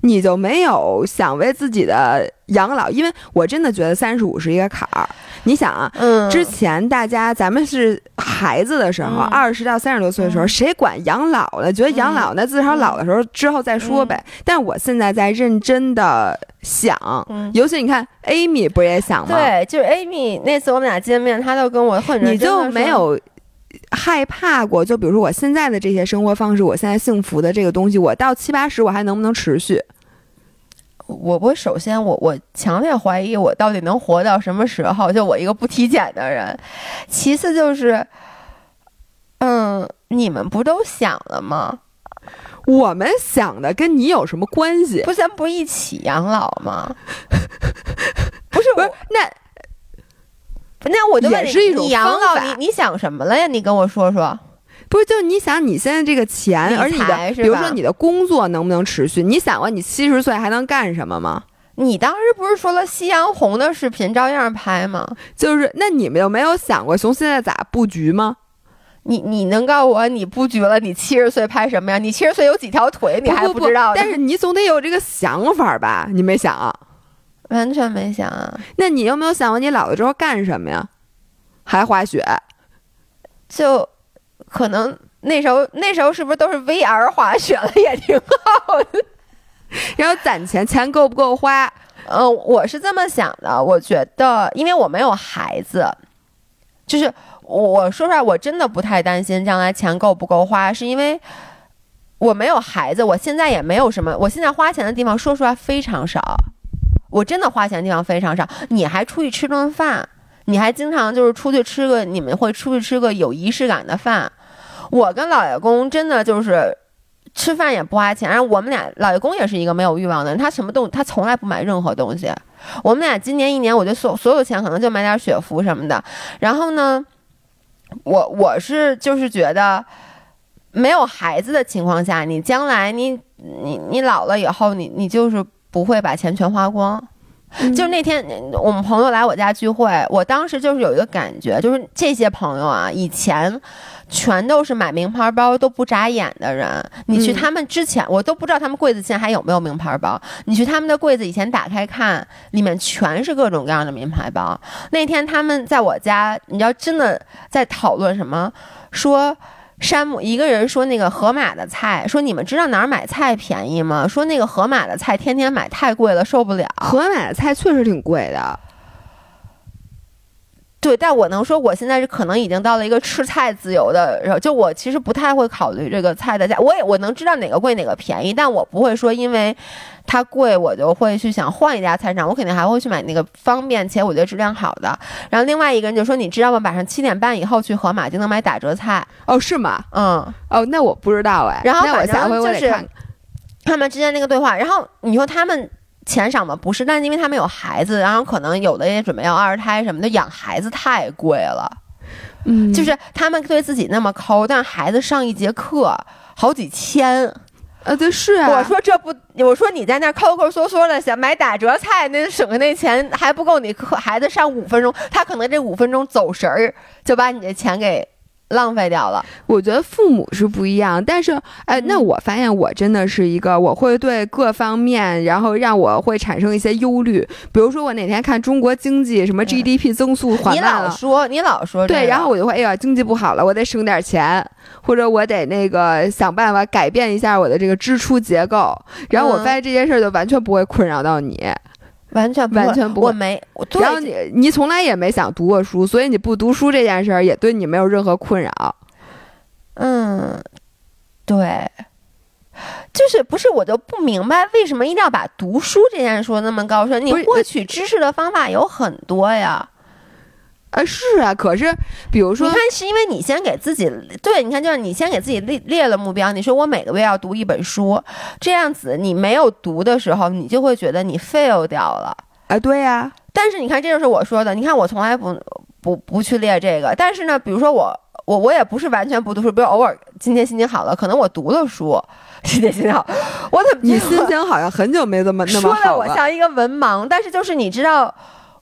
你就没有想为自己的养老？因为我真的觉得三十五是一个坎儿。你想啊，嗯，之前大家咱们是孩子的时候，二十到三十多岁的时候，谁管养老了？觉得养老那，至少老的时候之后再说呗。但我现在在认真的想，尤其你看，Amy 不也想吗？对，就是 Amy 那次我们俩见面，她都跟我很你就没有害怕过？就比如说我现在的这些生活方式，我现在幸福的这个东西，我到七八十我还能不能持续？我我首先我我强烈怀疑我到底能活到什么时候？就我一个不体检的人。其次就是，嗯，你们不都想了吗？我们想的跟你有什么关系？不，咱不一起养老吗？不是，不是，那那我就问你，你养老你你想什么了呀？你跟我说说。不是，就你想你现在这个钱，而你的，比如说你的工作能不能持续？你想过你七十岁还能干什么吗？你当时不是说了夕阳红的视频照样拍吗？就是，那你们有没有想过从现在咋布局吗？你你能告诉我你布局了？你七十岁拍什么呀？你七十岁有几条腿？你还不知道？但是你总得有这个想法吧？你没想？完全没想啊。那你有没有想过你老了之后干什么呀？还滑雪？就可能那时候那时候是不是都是 VR 滑雪了，也挺好的。然后攒钱，钱够不够花？嗯，我是这么想的。我觉得，因为我没有孩子，就是我说出来，我真的不太担心将来钱够不够花，是因为我没有孩子，我现在也没有什么，我现在花钱的地方说出来非常少，我真的花钱地方非常少。你还出去吃顿饭，你还经常就是出去吃个，你们会出去吃个有仪式感的饭。我跟老爷公真的就是。吃饭也不花钱，然后我们俩老爷公也是一个没有欲望的人，他什么东他从来不买任何东西。我们俩今年一年，我就所所有钱可能就买点雪服什么的。然后呢，我我是就是觉得，没有孩子的情况下，你将来你你你老了以后，你你就是不会把钱全花光。就是那天我们朋友来我家聚会，我当时就是有一个感觉，就是这些朋友啊，以前。全都是买名牌包都不眨眼的人。你去他们之前，我都不知道他们柜子现在还有没有名牌包。你去他们的柜子以前打开看，里面全是各种各样的名牌包。那天他们在我家，你知道真的在讨论什么？说山姆一个人说那个盒马的菜，说你们知道哪儿买菜便宜吗？说那个盒马的菜天天买太贵了，受不了。盒马的菜确实挺贵的。对，但我能说，我现在是可能已经到了一个吃菜自由的，时候，就我其实不太会考虑这个菜的价，我也我能知道哪个贵哪个便宜，但我不会说因为它贵我就会去想换一家菜市场，我肯定还会去买那个方便且我觉得质量好的。然后另外一个人就说，你知道吗？晚上七点半以后去盒马就能买打折菜哦，是吗？嗯，哦，那我不知道哎。然后反正就是他们之间那个对话，然后你说他们。钱少吗？不是，但是因为他们有孩子，然后可能有的也准备要二胎什么的，养孩子太贵了。嗯，就是他们对自己那么抠，但孩子上一节课好几千。啊，对，是啊。我说这不，我说你在那抠抠缩缩的想买打折菜，那省的那钱还不够你课孩子上五分钟，他可能这五分钟走神儿就把你这钱给。浪费掉了。我觉得父母是不一样，但是，哎，那我发现我真的是一个，我会对各方面，然后让我会产生一些忧虑。比如说，我哪天看中国经济什么 GDP 增速缓慢了，你老说，你老说，对，然后我就会，哎呀，经济不好了，我得省点钱，或者我得那个想办法改变一下我的这个支出结构。然后我发现这件事儿就完全不会困扰到你。完全完全不，我没。然后你你从来也没想读过书，所以你不读书这件事儿也对你没有任何困扰。嗯，对，就是不是我就不明白为什么一定要把读书这件事说那么高深？你获取知识的方法有很多呀。啊，是啊，可是，比如说，你看，是因为你先给自己，对，你看，就是你先给自己列列了目标，你说我每个月要读一本书，这样子，你没有读的时候，你就会觉得你 fail 掉了，啊，对呀。但是你看，这就是我说的，你看我从来不不不去列这个，但是呢，比如说我我我也不是完全不读书，比如偶尔今天心情好了，可能我读了书，今天心情好，我怎么你心情好像很久没这么 那么说的我像一个文盲，但是就是你知道。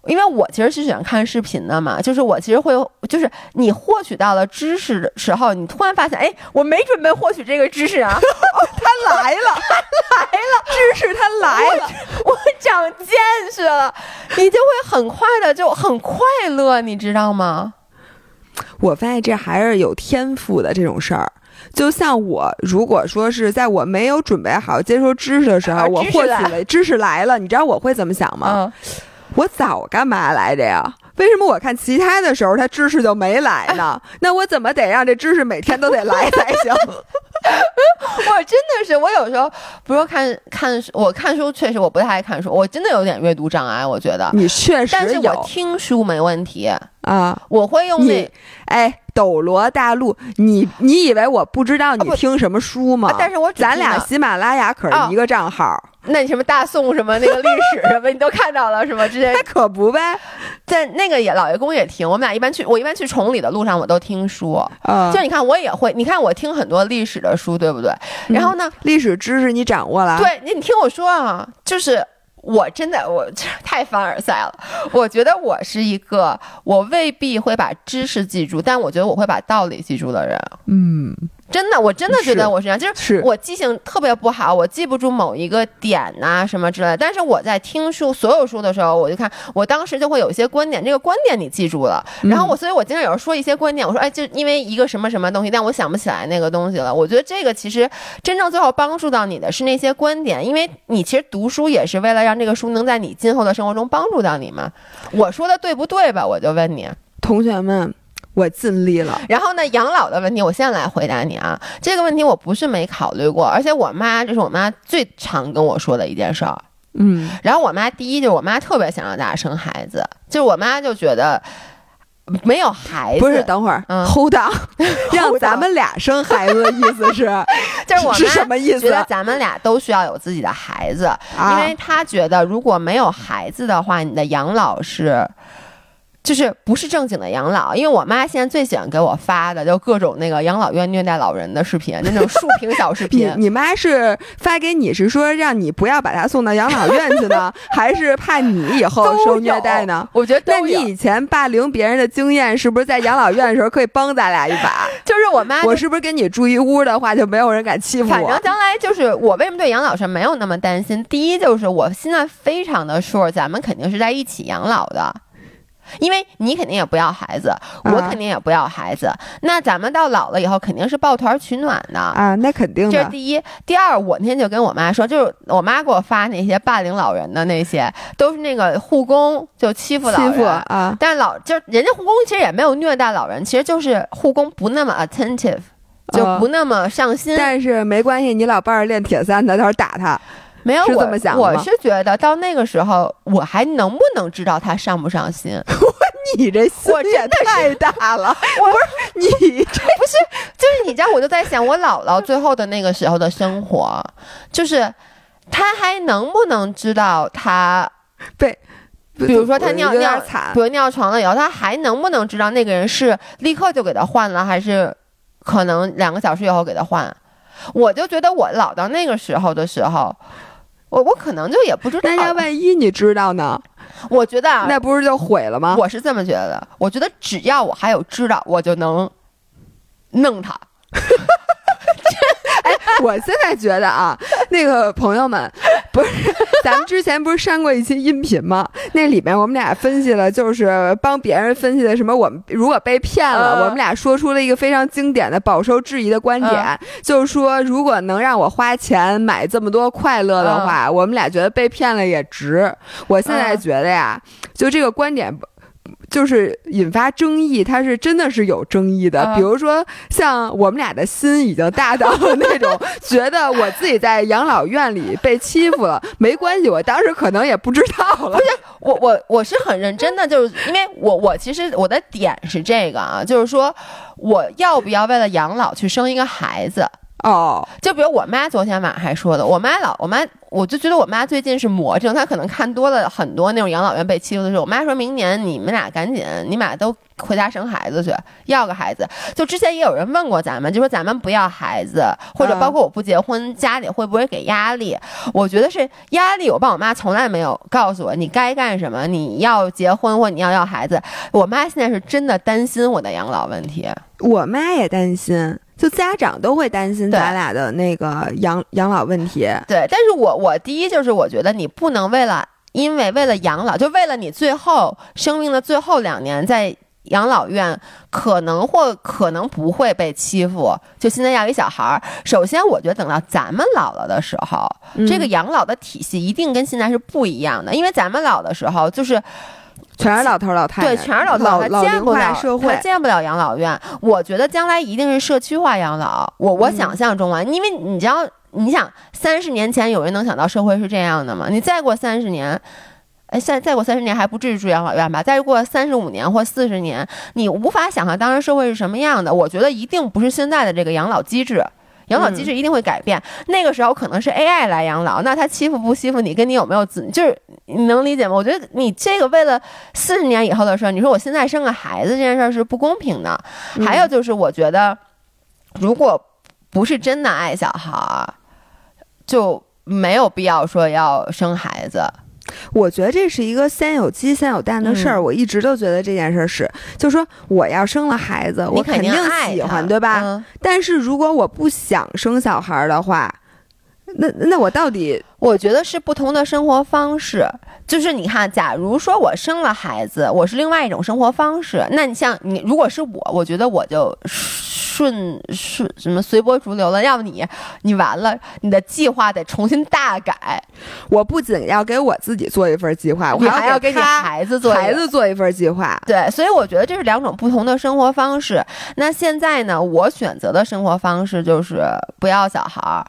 因为我其实是喜欢看视频的嘛，就是我其实会，就是你获取到了知识的时候，你突然发现，哎，我没准备获取这个知识啊，他来了，他来了，知识他来了，我长见识了，你就会很快的就很快乐，你知道吗？我发现这还是有天赋的这种事儿，就像我如果说是在我没有准备好接收知识的时候，我获取了知识来了，你知道我会怎么想吗？我早干嘛来着呀？为什么我看其他的时候他知识就没来呢？那我怎么得让这知识每天都得来才行？我真的是，我有时候不是看看我看书，确实我不太爱看书，我真的有点阅读障碍。我觉得你确实有，但是我听书没问题啊，我会用那哎。斗罗大陆，你你以为我不知道你听什么书吗？但是我咱俩喜马拉雅可是一个账号。那你什么大宋什么那个历史什么你都看到了是吗？之前 可不呗，在那个也老爷公也听。我们俩一般去，我一般去崇礼的路上我都听书。啊，就你看我也会，你看我听很多历史的书，对不对？然后呢，历史知识你掌握了？对，你你听我说啊，就是。我真的我太凡尔赛了，我觉得我是一个我未必会把知识记住，但我觉得我会把道理记住的人。嗯，真的，我真的觉得我是这样，就是是我记性特别不好，我记不住某一个点呐、什么之类的。但是我在听书所有书的时候，我就看，我当时就会有一些观点，这个观点你记住了，然后我，所以我经常有时候说一些观点，我说哎，就因为一个什么什么东西，但我想不起来那个东西了。我觉得这个其实真正最后帮助到你的是那些观点，因为你其实读书也是为了让这个书能在你今后的生活中帮助到你嘛。我说的对不对吧？我就问你。同学们，我尽力了。然后呢，养老的问题，我现在来回答你啊。这个问题我不是没考虑过，而且我妈这是我妈最常跟我说的一件事儿。嗯，然后我妈第一就是我妈特别想让大家生孩子，就是我妈就觉得没有孩子不是，等会儿嗯，hold on，让咱们俩生孩子的意思是 就是我妈是什么意思觉得咱们俩都需要有自己的孩子，啊？因为她觉得如果没有孩子的话，你的养老是。就是不是正经的养老，因为我妈现在最喜欢给我发的就各种那个养老院虐待老人的视频，那种竖 屏小视频。你妈是发给你是说让你不要把她送到养老院去呢，还是怕你以后受虐待呢？我觉得那你以前霸凌别人的经验，是不是在养老院的时候可以帮咱俩一把？就是我妈我是不是跟你住一屋的话，就没有人敢欺负我反正？将来就是我为什么对养老是没有那么担心？第一就是我现在非常的 sure，咱们肯定是在一起养老的。因为你肯定也不要孩子，我肯定也不要孩子，那咱们到老了以后肯定是抱团取暖的。啊，那肯定的。这是第一，第二，我那天就跟我妈说，就是我妈给我发那些霸凌老人的那些，都是那个护工就欺负老人，欺负啊，但老就是人家护工其实也没有虐待老人，其实就是护工不那么 attentive，就啊不那么上心。但是没关系，你老伴儿练铁三的，到时候打他。是没有我这么想的吗我是觉得到那个时候，我还能不能知道他上不上心？你这心也太大了，我不是你这不是就是你知道，我就在想，我姥姥最后的那个时候的生活，就是他还能不能知道他，被，比如说他尿尿惨比，如尿床了以后，他还能不能知道那个人是立刻就给他换了，还是可能两个小时以后给他换？我就觉得我老到那个时候的时候。我我可能就也不知道那，要万一你知道呢？我觉得啊，那不是就毁了吗？我是这么觉得的，我觉得只要我还有知道，我就能弄他。我现在觉得啊，那个朋友们，不是 咱们之前不是删过一期音频吗？那里面我们俩分析了，就是帮别人分析的什么，我们如果被骗了，嗯我们俩说出了一个非常经典的饱受质疑的观点，就是说，如果能让我花钱买这么多快乐的话，我们俩觉得被骗了也值。我现在嗯觉得呀，就这个观点。就是引发争议，它是真的是有争议的。嗯比如说，像我们俩的心已经大到了那种，觉得我自己在养老院里被欺负了，没关系，我当时可能也不知道了。不是 我我我是很认真的，就是因为我我其实我的点是这个啊，就是说我要不要为了养老去生一个孩子？哦，就比如我妈昨天晚上还说的，我妈老我妈，我就觉得我妈最近是魔怔，她可能看多了很多那种养老院被欺负的事。我妈说明年你们俩赶紧，你们俩都回家生孩子去，要个孩子。就之前也有人问过咱们，就说咱们不要孩子，或者包括我不结婚，家里会不会给压力？我觉得是压力。我爸我妈从来没有告诉我你该干什么，你要结婚或你要要孩子。我妈现在是真的担心我的养老问题。我妈也担心，就家长都会担心咱俩的那个养养老问题。对，但是我我第一就是我觉得你不能为了因为为了养老，就为了你最后生命的最后两年在养老院可能或可能不会被欺负，就现在要一小孩儿。首先，我觉得等到咱们老了的时候，嗯这个养老的体系一定跟现在是不一样的，因为咱们老的时候就是全是老头老太太，对，全是老头，他老太太见不了化社会他。见不了养老院。我觉得将来一定是社区化养老。我我嗯想象中啊，因为你知道，你想三十年前有人能想到社会是这样的吗？你再过三十年。哎，再再过三十年还不至于住养老院吧？再过三十五年或四十年，你无法想象当时社会是什么样的。我觉得一定不是现在的这个养老机制，养老机制一定会改变。那个时候可能是 AI 来养老，那他欺负不欺负你，跟你有没有子，就是你能理解吗？我觉得你这个为了四十年以后的事儿，你说我现在生个孩子这件事儿是不公平的。嗯还有就是，我觉得如果不是真的爱小孩儿，就没有必要说要生孩子。我觉得这是一个先有鸡先有蛋的事儿，我一直都觉得这件事是，就说我要生了孩子，我肯定喜欢，对吧？但是如果我不想生小孩的话，那那我到底？我觉得是不同的生活方式。就是你看，假如说我生了孩子，我是另外一种生活方式。那你像你，如果是我，我觉得我就顺顺什么随波逐流了。要不你，你完了，你的计划得重新大改。我不仅要给我自己做一份计划，我还要给你孩子做孩子做一份计划。对，所以我觉得这是两种不同的生活方式。那现在呢，我选择的生活方式就是不要小孩儿。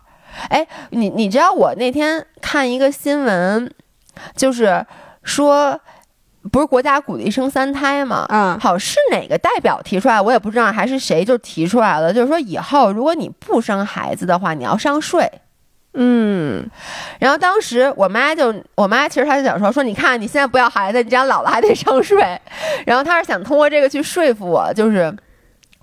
哎，你你知道我那天看一个新闻。就是说，不是国家鼓励生三胎吗？嗯，好是哪个代表提出来，我也不知道，还是谁就提出来了。就是说，以后如果你不生孩子的话，你要上税。嗯，然后当时我妈就，我妈其实她就想说，说你看你现在不要孩子，你这样老了还得上税。然后她是想通过这个去说服我，就是，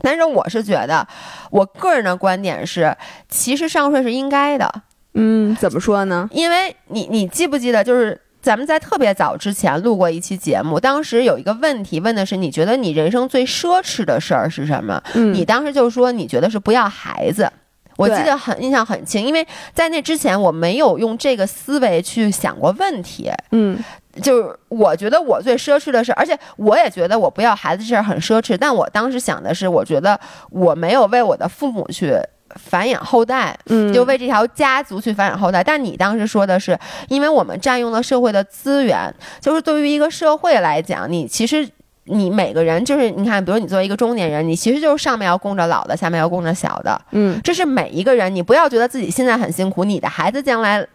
但是我是觉得，我个人的观点是，其实上税是应该的。嗯，怎么说呢？因为你，你记不记得，就是咱们在特别早之前录过一期节目，当时有一个问题问的是，你觉得你人生最奢侈的事儿是什么？嗯，你当时就说你觉得是不要孩子，我记得很印象很清，因为在那之前我没有用这个思维去想过问题。嗯，就是我觉得我最奢侈的是，而且我也觉得我不要孩子这事儿很奢侈，但我当时想的是，我觉得我没有为我的父母去。繁衍后代，嗯，就为这条家族去繁衍后代。但你当时说的是，因为我们占用了社会的资源，就是对于一个社会来讲，你其实你每个人就是你看，比如你作为一个中年人，你其实就是上面要供着老的，下面要供着小的，嗯，这是每一个人。你不要觉得自己现在很辛苦，你的孩子将来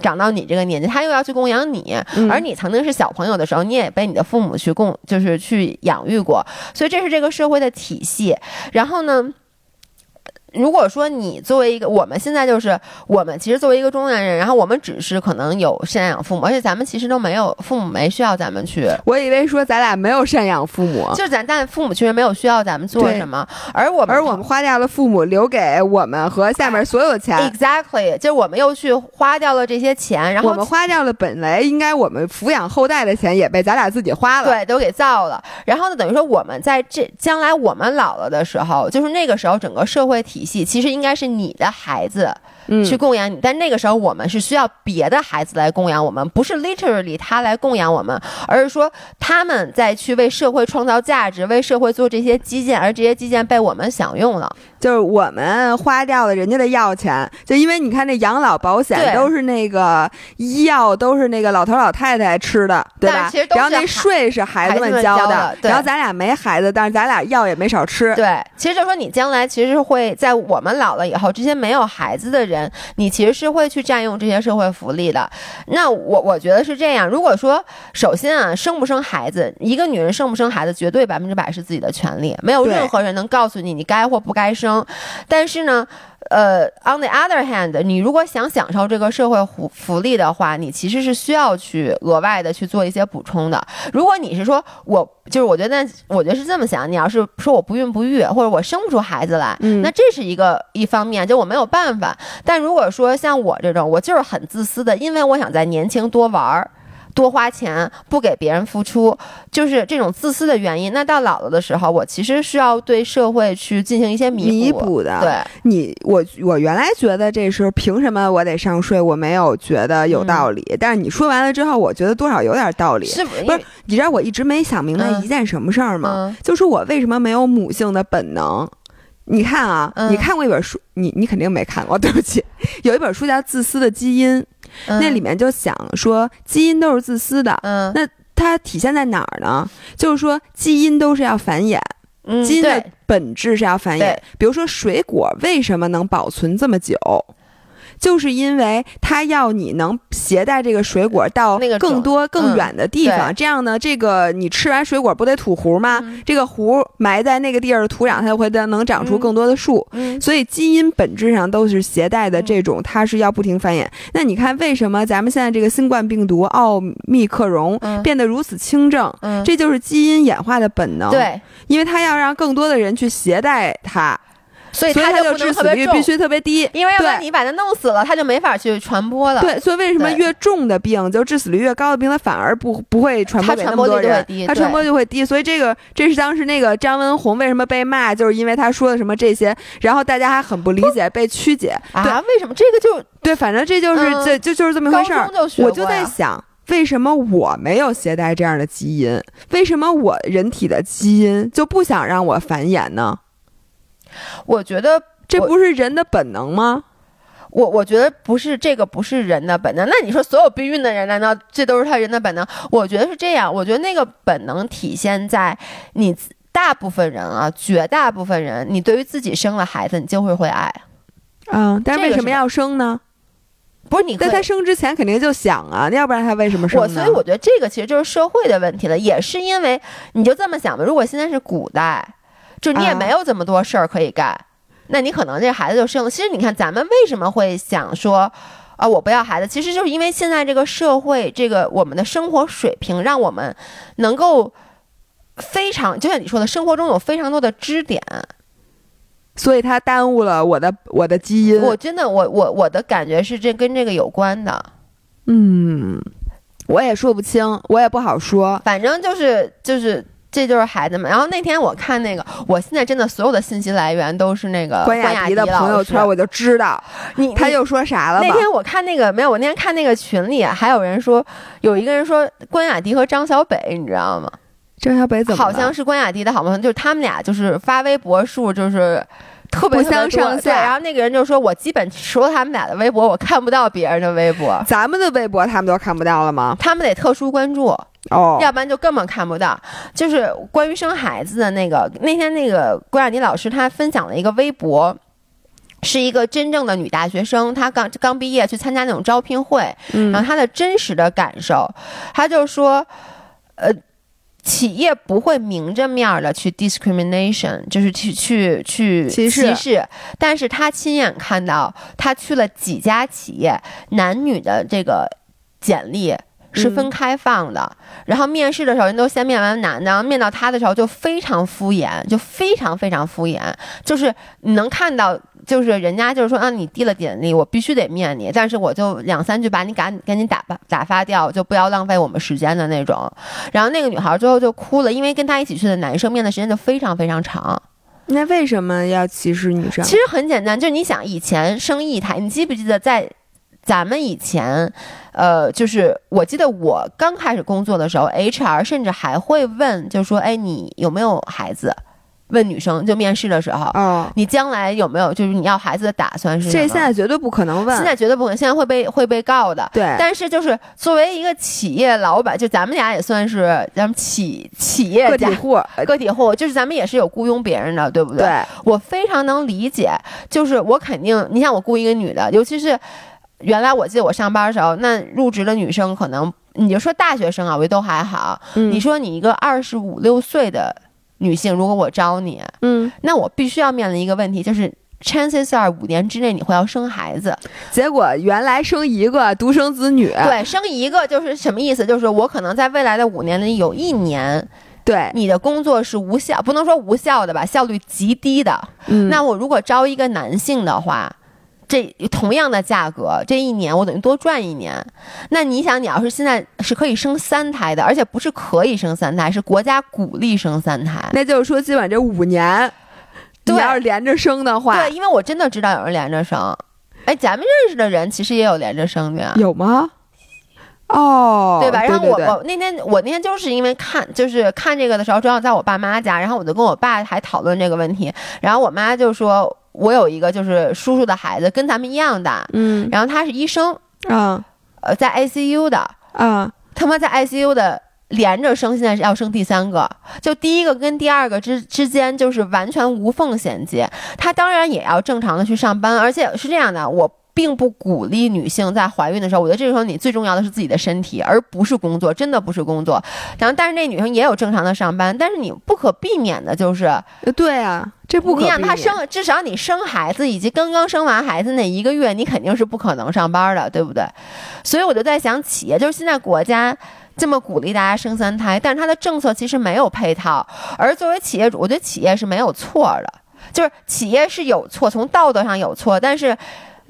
长到你这个年纪，他又要去供养你，而你曾经是小朋友的时候，你也被你的父母去供，就是去养育过，所以这是这个社会的体系。然后呢？如果说你作为一个，我们现在就是我们其实作为一个中年人，然后我们只是可能有赡养父母，而且咱们其实都没有父母没需要咱们去。我以为说咱俩没有赡养父母，就是咱但父母确实没有需要咱们做什么，而我们而我们花掉了父母留给我们和下面所有的钱。Exactly，就是我们又去花掉了这些钱，然后我们花掉了本来应该我们抚养后代的钱，也被咱俩自己花了，对，都给造了。然后呢，等于说我们在这将来我们老了的时候，就是那个时候整个社会体系其实应该是。是你的孩子去供养你，但那个时候我们是需要别的孩子来供养我们，不是 literally 他来供养我们，而是说他们在去为社会创造价值，为社会做这些基建，而这些基建被我们享用了。就是我们花掉了人家的药钱，就因为你看那养老保险都是那个医药都是那个老头老太太吃的，对吧？然后那税是孩子们交的，然后咱俩没孩子，但是咱俩药也没少吃。对，其实就说你将来其实会在我们老了以后，这些没有孩子的人，你其实是会去占用这些社会福利的。那我我觉得是这样。如果说首先啊，生不生孩子，一个女人生不生孩子，绝对百分之百是自己的权利，没有任何人能告诉你你该或不该生。但是呢，呃，on the other hand，你如果想享受这个社会福福利的话，你其实是需要去额外的去做一些补充的。如果你是说我就是我觉得，我觉得是这么想，你要是说我不孕不育，或者我生不出孩子来，那这是一个一方面，就我没有办法。但如果说像我这种，我就是很自私的，因为我想在年轻多玩儿。多花钱不给别人付出，就是这种自私的原因。那到老了的时候，我其实是要对社会去进行一些弥补的。对你，我我原来觉得这时候凭什么我得上税？我没有觉得有道理。但是你说完了之后，我觉得多少有点道理。是不是？你知道我一直没想明白一件什么事儿吗？就是我为什么没有母性的本能？你看啊，你看过一本书，你你肯定没看过，对不起。有一本书叫《自私的基因》。那里面就想说，基因都是自私的。嗯，那它体现在哪儿呢？就是说，基因都是要繁衍，基因的本质是要繁衍。比如说，水果为什么能保存这么久？就是因为它要你能携带这个水果到更多更远的地方，这样呢，这个你吃完水果不得吐核吗？这个核埋在那个地儿的土壤，它就会能长出更多的树。所以基因本质上都是携带的这种，它是要不停繁衍。那你看，为什么咱们现在这个新冠病毒奥密克戎变得如此轻症？这就是基因演化的本能。对，因为它要让更多的人去携带它。所以它就不致死能特别重率必须特别低，因为要不然你把它弄死了，它就没法去传播了。对，所以为什么越重的病，就致死率越高的病，它反而不不会传播给那它传播么多人率就会低，它传播就会低。所以这个这是当时那个张文红为什么被骂，就是因为他说的什么这些，然后大家还很不理解，被曲解。啊，为什么这个就对，反正这就是嗯这就就是这么回事儿我就在想，为什么我没有携带这样的基因？为什么我人体的基因就不想让我繁衍呢？我觉得我这不是人的本能吗？我我觉得不是这个，不是人的本能。那你说所有避孕的人，难道这都是他人的本能？我觉得是这样。我觉得那个本能体现在你大部分人啊，绝大部分人，你对于自己生了孩子，你就会会爱。嗯，但是为什么要生呢？不是你在他生之前肯定就想啊，要不然他为什么生？所以我觉得这个其实就是社会的问题了，也是因为你就这么想吧，如果现在是古代，就你也啊没有这么多事儿可以干，那你可能这孩子就生了。其实你看，咱们为什么会想说？啊，我不要孩子，其实就是因为现在这个社会，这个我们的生活水平，让我们能够非常，就像你说的，生活中有非常多的支点。所以他耽误了我的我的基因。我真的，我我我的感觉是这跟这个有关的。嗯，我也说不清，我也不好说。反正就是就是这就是孩子们。然后那天我看那个，我现在真的所有的信息来源都是那个关雅雅迪的朋友圈，我就知道你你他又说啥了吧那？天我看那个没有，我那天看那个群里还有人说，有一个人说关雅迪和张小北，你知道吗？张小北怎么好像是关雅迪的好朋友，就是他们俩就是发微博数就是。特别不相上下然后那个人就说：“我基本除了他们俩的微博，我看不到别人的微博，咱们的微博他们都看不到了吗？他们得特殊关注。”哦，要不然就根本看不到。就是关于生孩子的那个，那天那个郭亚妮老师她分享了一个微博。是一个真正的女大学生，她刚刚毕业去参加那种招聘会，然后嗯她的真实的感受，她就说，呃，企业不会明着面的去 discrimination，就是去去去歧视。视，但是他亲眼看到，他去了几家企业，男女的这个简历。是分嗯开放的，然后面试的时候人都先面完男的，然后面到他的时候就非常敷衍，就非常非常敷衍，就是你能看到，就是人家就是说啊，你递了简历，我必须得面你，但是我就两三句把你赶赶紧打发打发掉，就不要浪费我们时间的那种。然后那个女孩最后就哭了，因为跟她一起去的男生面的时间就非常非常长。那为什么要歧视女生？其实很简单，就是你想以前生一胎，你记不记得在咱们以前，呃，就是我记得我刚开始工作的时候，HR 甚至还会问，就说，哎，你有没有孩子？问女生就面试的时候，哦，你将来有没有就是你要孩子的打算是什么？这现在绝对不可能问。现在绝对不可能，现在会被会被告的。对，但是就是作为一个企业老板，就咱们俩也算是咱们企企业家个体户，呃个体户，就是咱们也是有雇佣别人的，对不对？对，我非常能理解，就是我肯定，你像我雇一个女的，尤其是原来我记得我上班的时候，那入职的女生可能你就说大学生啊，我觉得都还好。嗯你说你一个二十五六岁的女性，如果我招你，嗯，那我必须要面临一个问题，就是 chances are 五年之内你会要生孩子。结果原来生一个独生子女，对，生一个就是什么意思？就是我可能在未来的五年里有一年，对，你的工作是无效，不能说无效的吧，效率极低的。嗯那我如果招一个男性的话，这同样的价格，这一年我等于多赚一年。那你想，你要是现在是可以生三胎的，而且不是可以生三胎，是国家鼓励生三胎。那就是说，基本这五年，你对要是连着生的话，对，因为我真的知道有人连着生。哎，咱们认识的人其实也有连着生的呀。有吗？哦，对吧？然后我我那天我那天就是因为看就是看这个的时候，正好在我爸妈家，然后我就跟我爸还讨论这个问题，然后我妈就说，我有一个就是叔叔的孩子跟咱们一样大，嗯然后他是医生，啊呃，在 ICU 的，啊，他妈在 ICU 的连着生，现在是要生第三个，就第一个跟第二个之之间就是完全无缝衔接。他当然也要正常的去上班，而且是这样的，我。并不鼓励女性在怀孕的时候，我觉得这个时候你最重要的是自己的身体，而不是工作，真的不是工作。然后，但是那女生也有正常的上班，但是你不可避免的就是，呃对啊，这不可你让她生，至少你生孩子以及刚刚生完孩子那一个月，你肯定是不可能上班的，对不对？所以我就在想，企业就是现在国家这么鼓励大家生三胎，但是它的政策其实没有配套。而作为企业主，我觉得企业是没有错的。就是企业是有错，从道德上有错，但是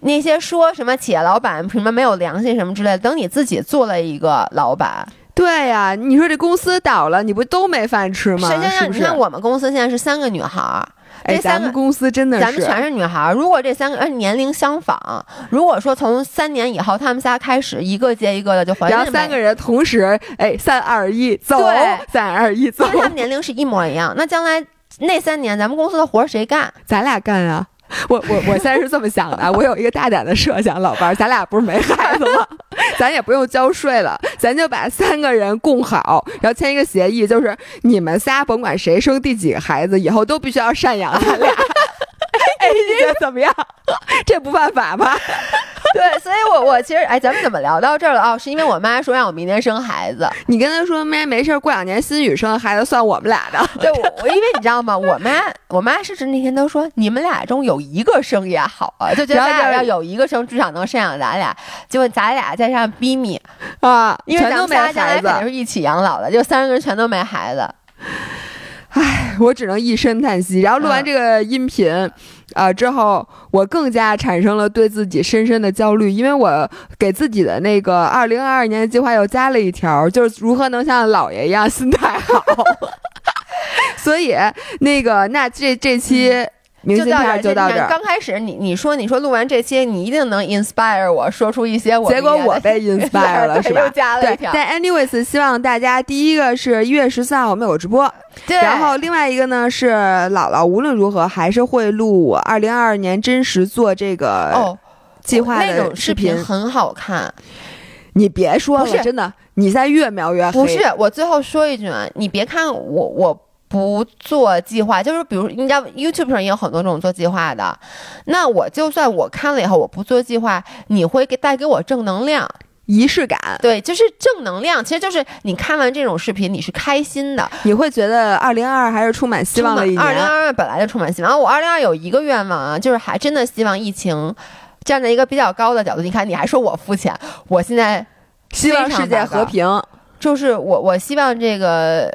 那些说什么企业老板什么没有良心什么之类的，等你自己做了一个老板，对呀，你说这公司倒了，你不都没饭吃吗？是不是？你看我们公司现在是三个女孩儿。哎，咱们公司真的是，咱们全是女孩儿。如果这三个年龄相仿，如果说从三年以后，他们仨开始一个接一个的就怀孕，然后三个人同时，哎，三二一，走，三二一，走，因为他们年龄是一模一样。那将来那三年，咱们公司的活谁干？咱俩干啊。我我我现在是这么想的，我有一个大胆的设想，老伴儿，咱俩不是没孩子吗？咱也不用交税了，咱就把三个人供好，然后签一个协议，就是你们仨甭管谁生第几个孩子，以后都必须要赡养咱俩。哎，你觉得怎么样？这不犯法吧？对，所以，我我其实，哎，咱们怎么聊到这儿了？哦，是因为我妈说让我明年生孩子。你跟她说，妈，没事儿，过两年新宇生的孩子算我们俩的。对，我我因为你知道吗？我妈，我妈甚至那天都说，你们俩中有一个生也好啊，就觉得咱俩要有一个生，至少能赡养咱俩。结果咱俩在上逼你啊，因为咱们仨将来肯定是一起养老的，就三个人全都没孩子。唉，我只能一声叹息。然后录完这个音频，啊之后，我更加产生了对自己深深的焦虑，因为我给自己的那个二零二二年的计划又加了一条，就是如何能像姥爷一样心态好。所以，那个，那这这期。明信片就到这儿。刚开始你你说你说录完这些，你一定能 inspire 我说出一些我。结果我被 inspire 了，是吧？对。但 anyways，希望大家第一个是一月十四号我们有个直播，对。然后另外一个呢是姥姥无论如何还是会录我二零二二年真实做这个哦计划的那种视频，很好看。你别说了，真的，你在越描越黑。不是，我最后说一句啊，你别看我我。不做计划，就是比如你知道 YouTube 上也有很多这种做计划的。那我就算我看了以后，我不做计划，你会给带给我正能量、仪式感。对，就是正能量，其实就是你看完这种视频，你是开心的，你会觉得二零二二还是充满希望的一年。二零二二本来就充满希望。我二零二有一个愿望啊，就是还真的希望疫情站在一个比较高的角度，你看你还说我肤浅，我现在希望世界和平，就是我我希望这个。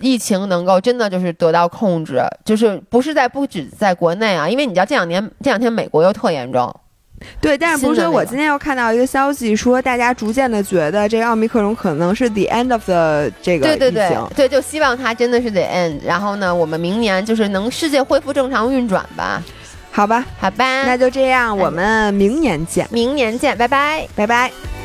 疫情能够真的就是得到控制，就是不是在不止在国内啊，因为你知道这两年这两天美国又特严重，对，但是不是我今天又看到一个消息说，大家逐渐的觉得这个奥密克戎可能是 the end of the 这个对对对对，就希望它真的是 the end，然后呢，我们明年就是能世界恢复正常运转吧，好吧，好吧，那就这样，我们明年见，明年见，拜拜，拜拜。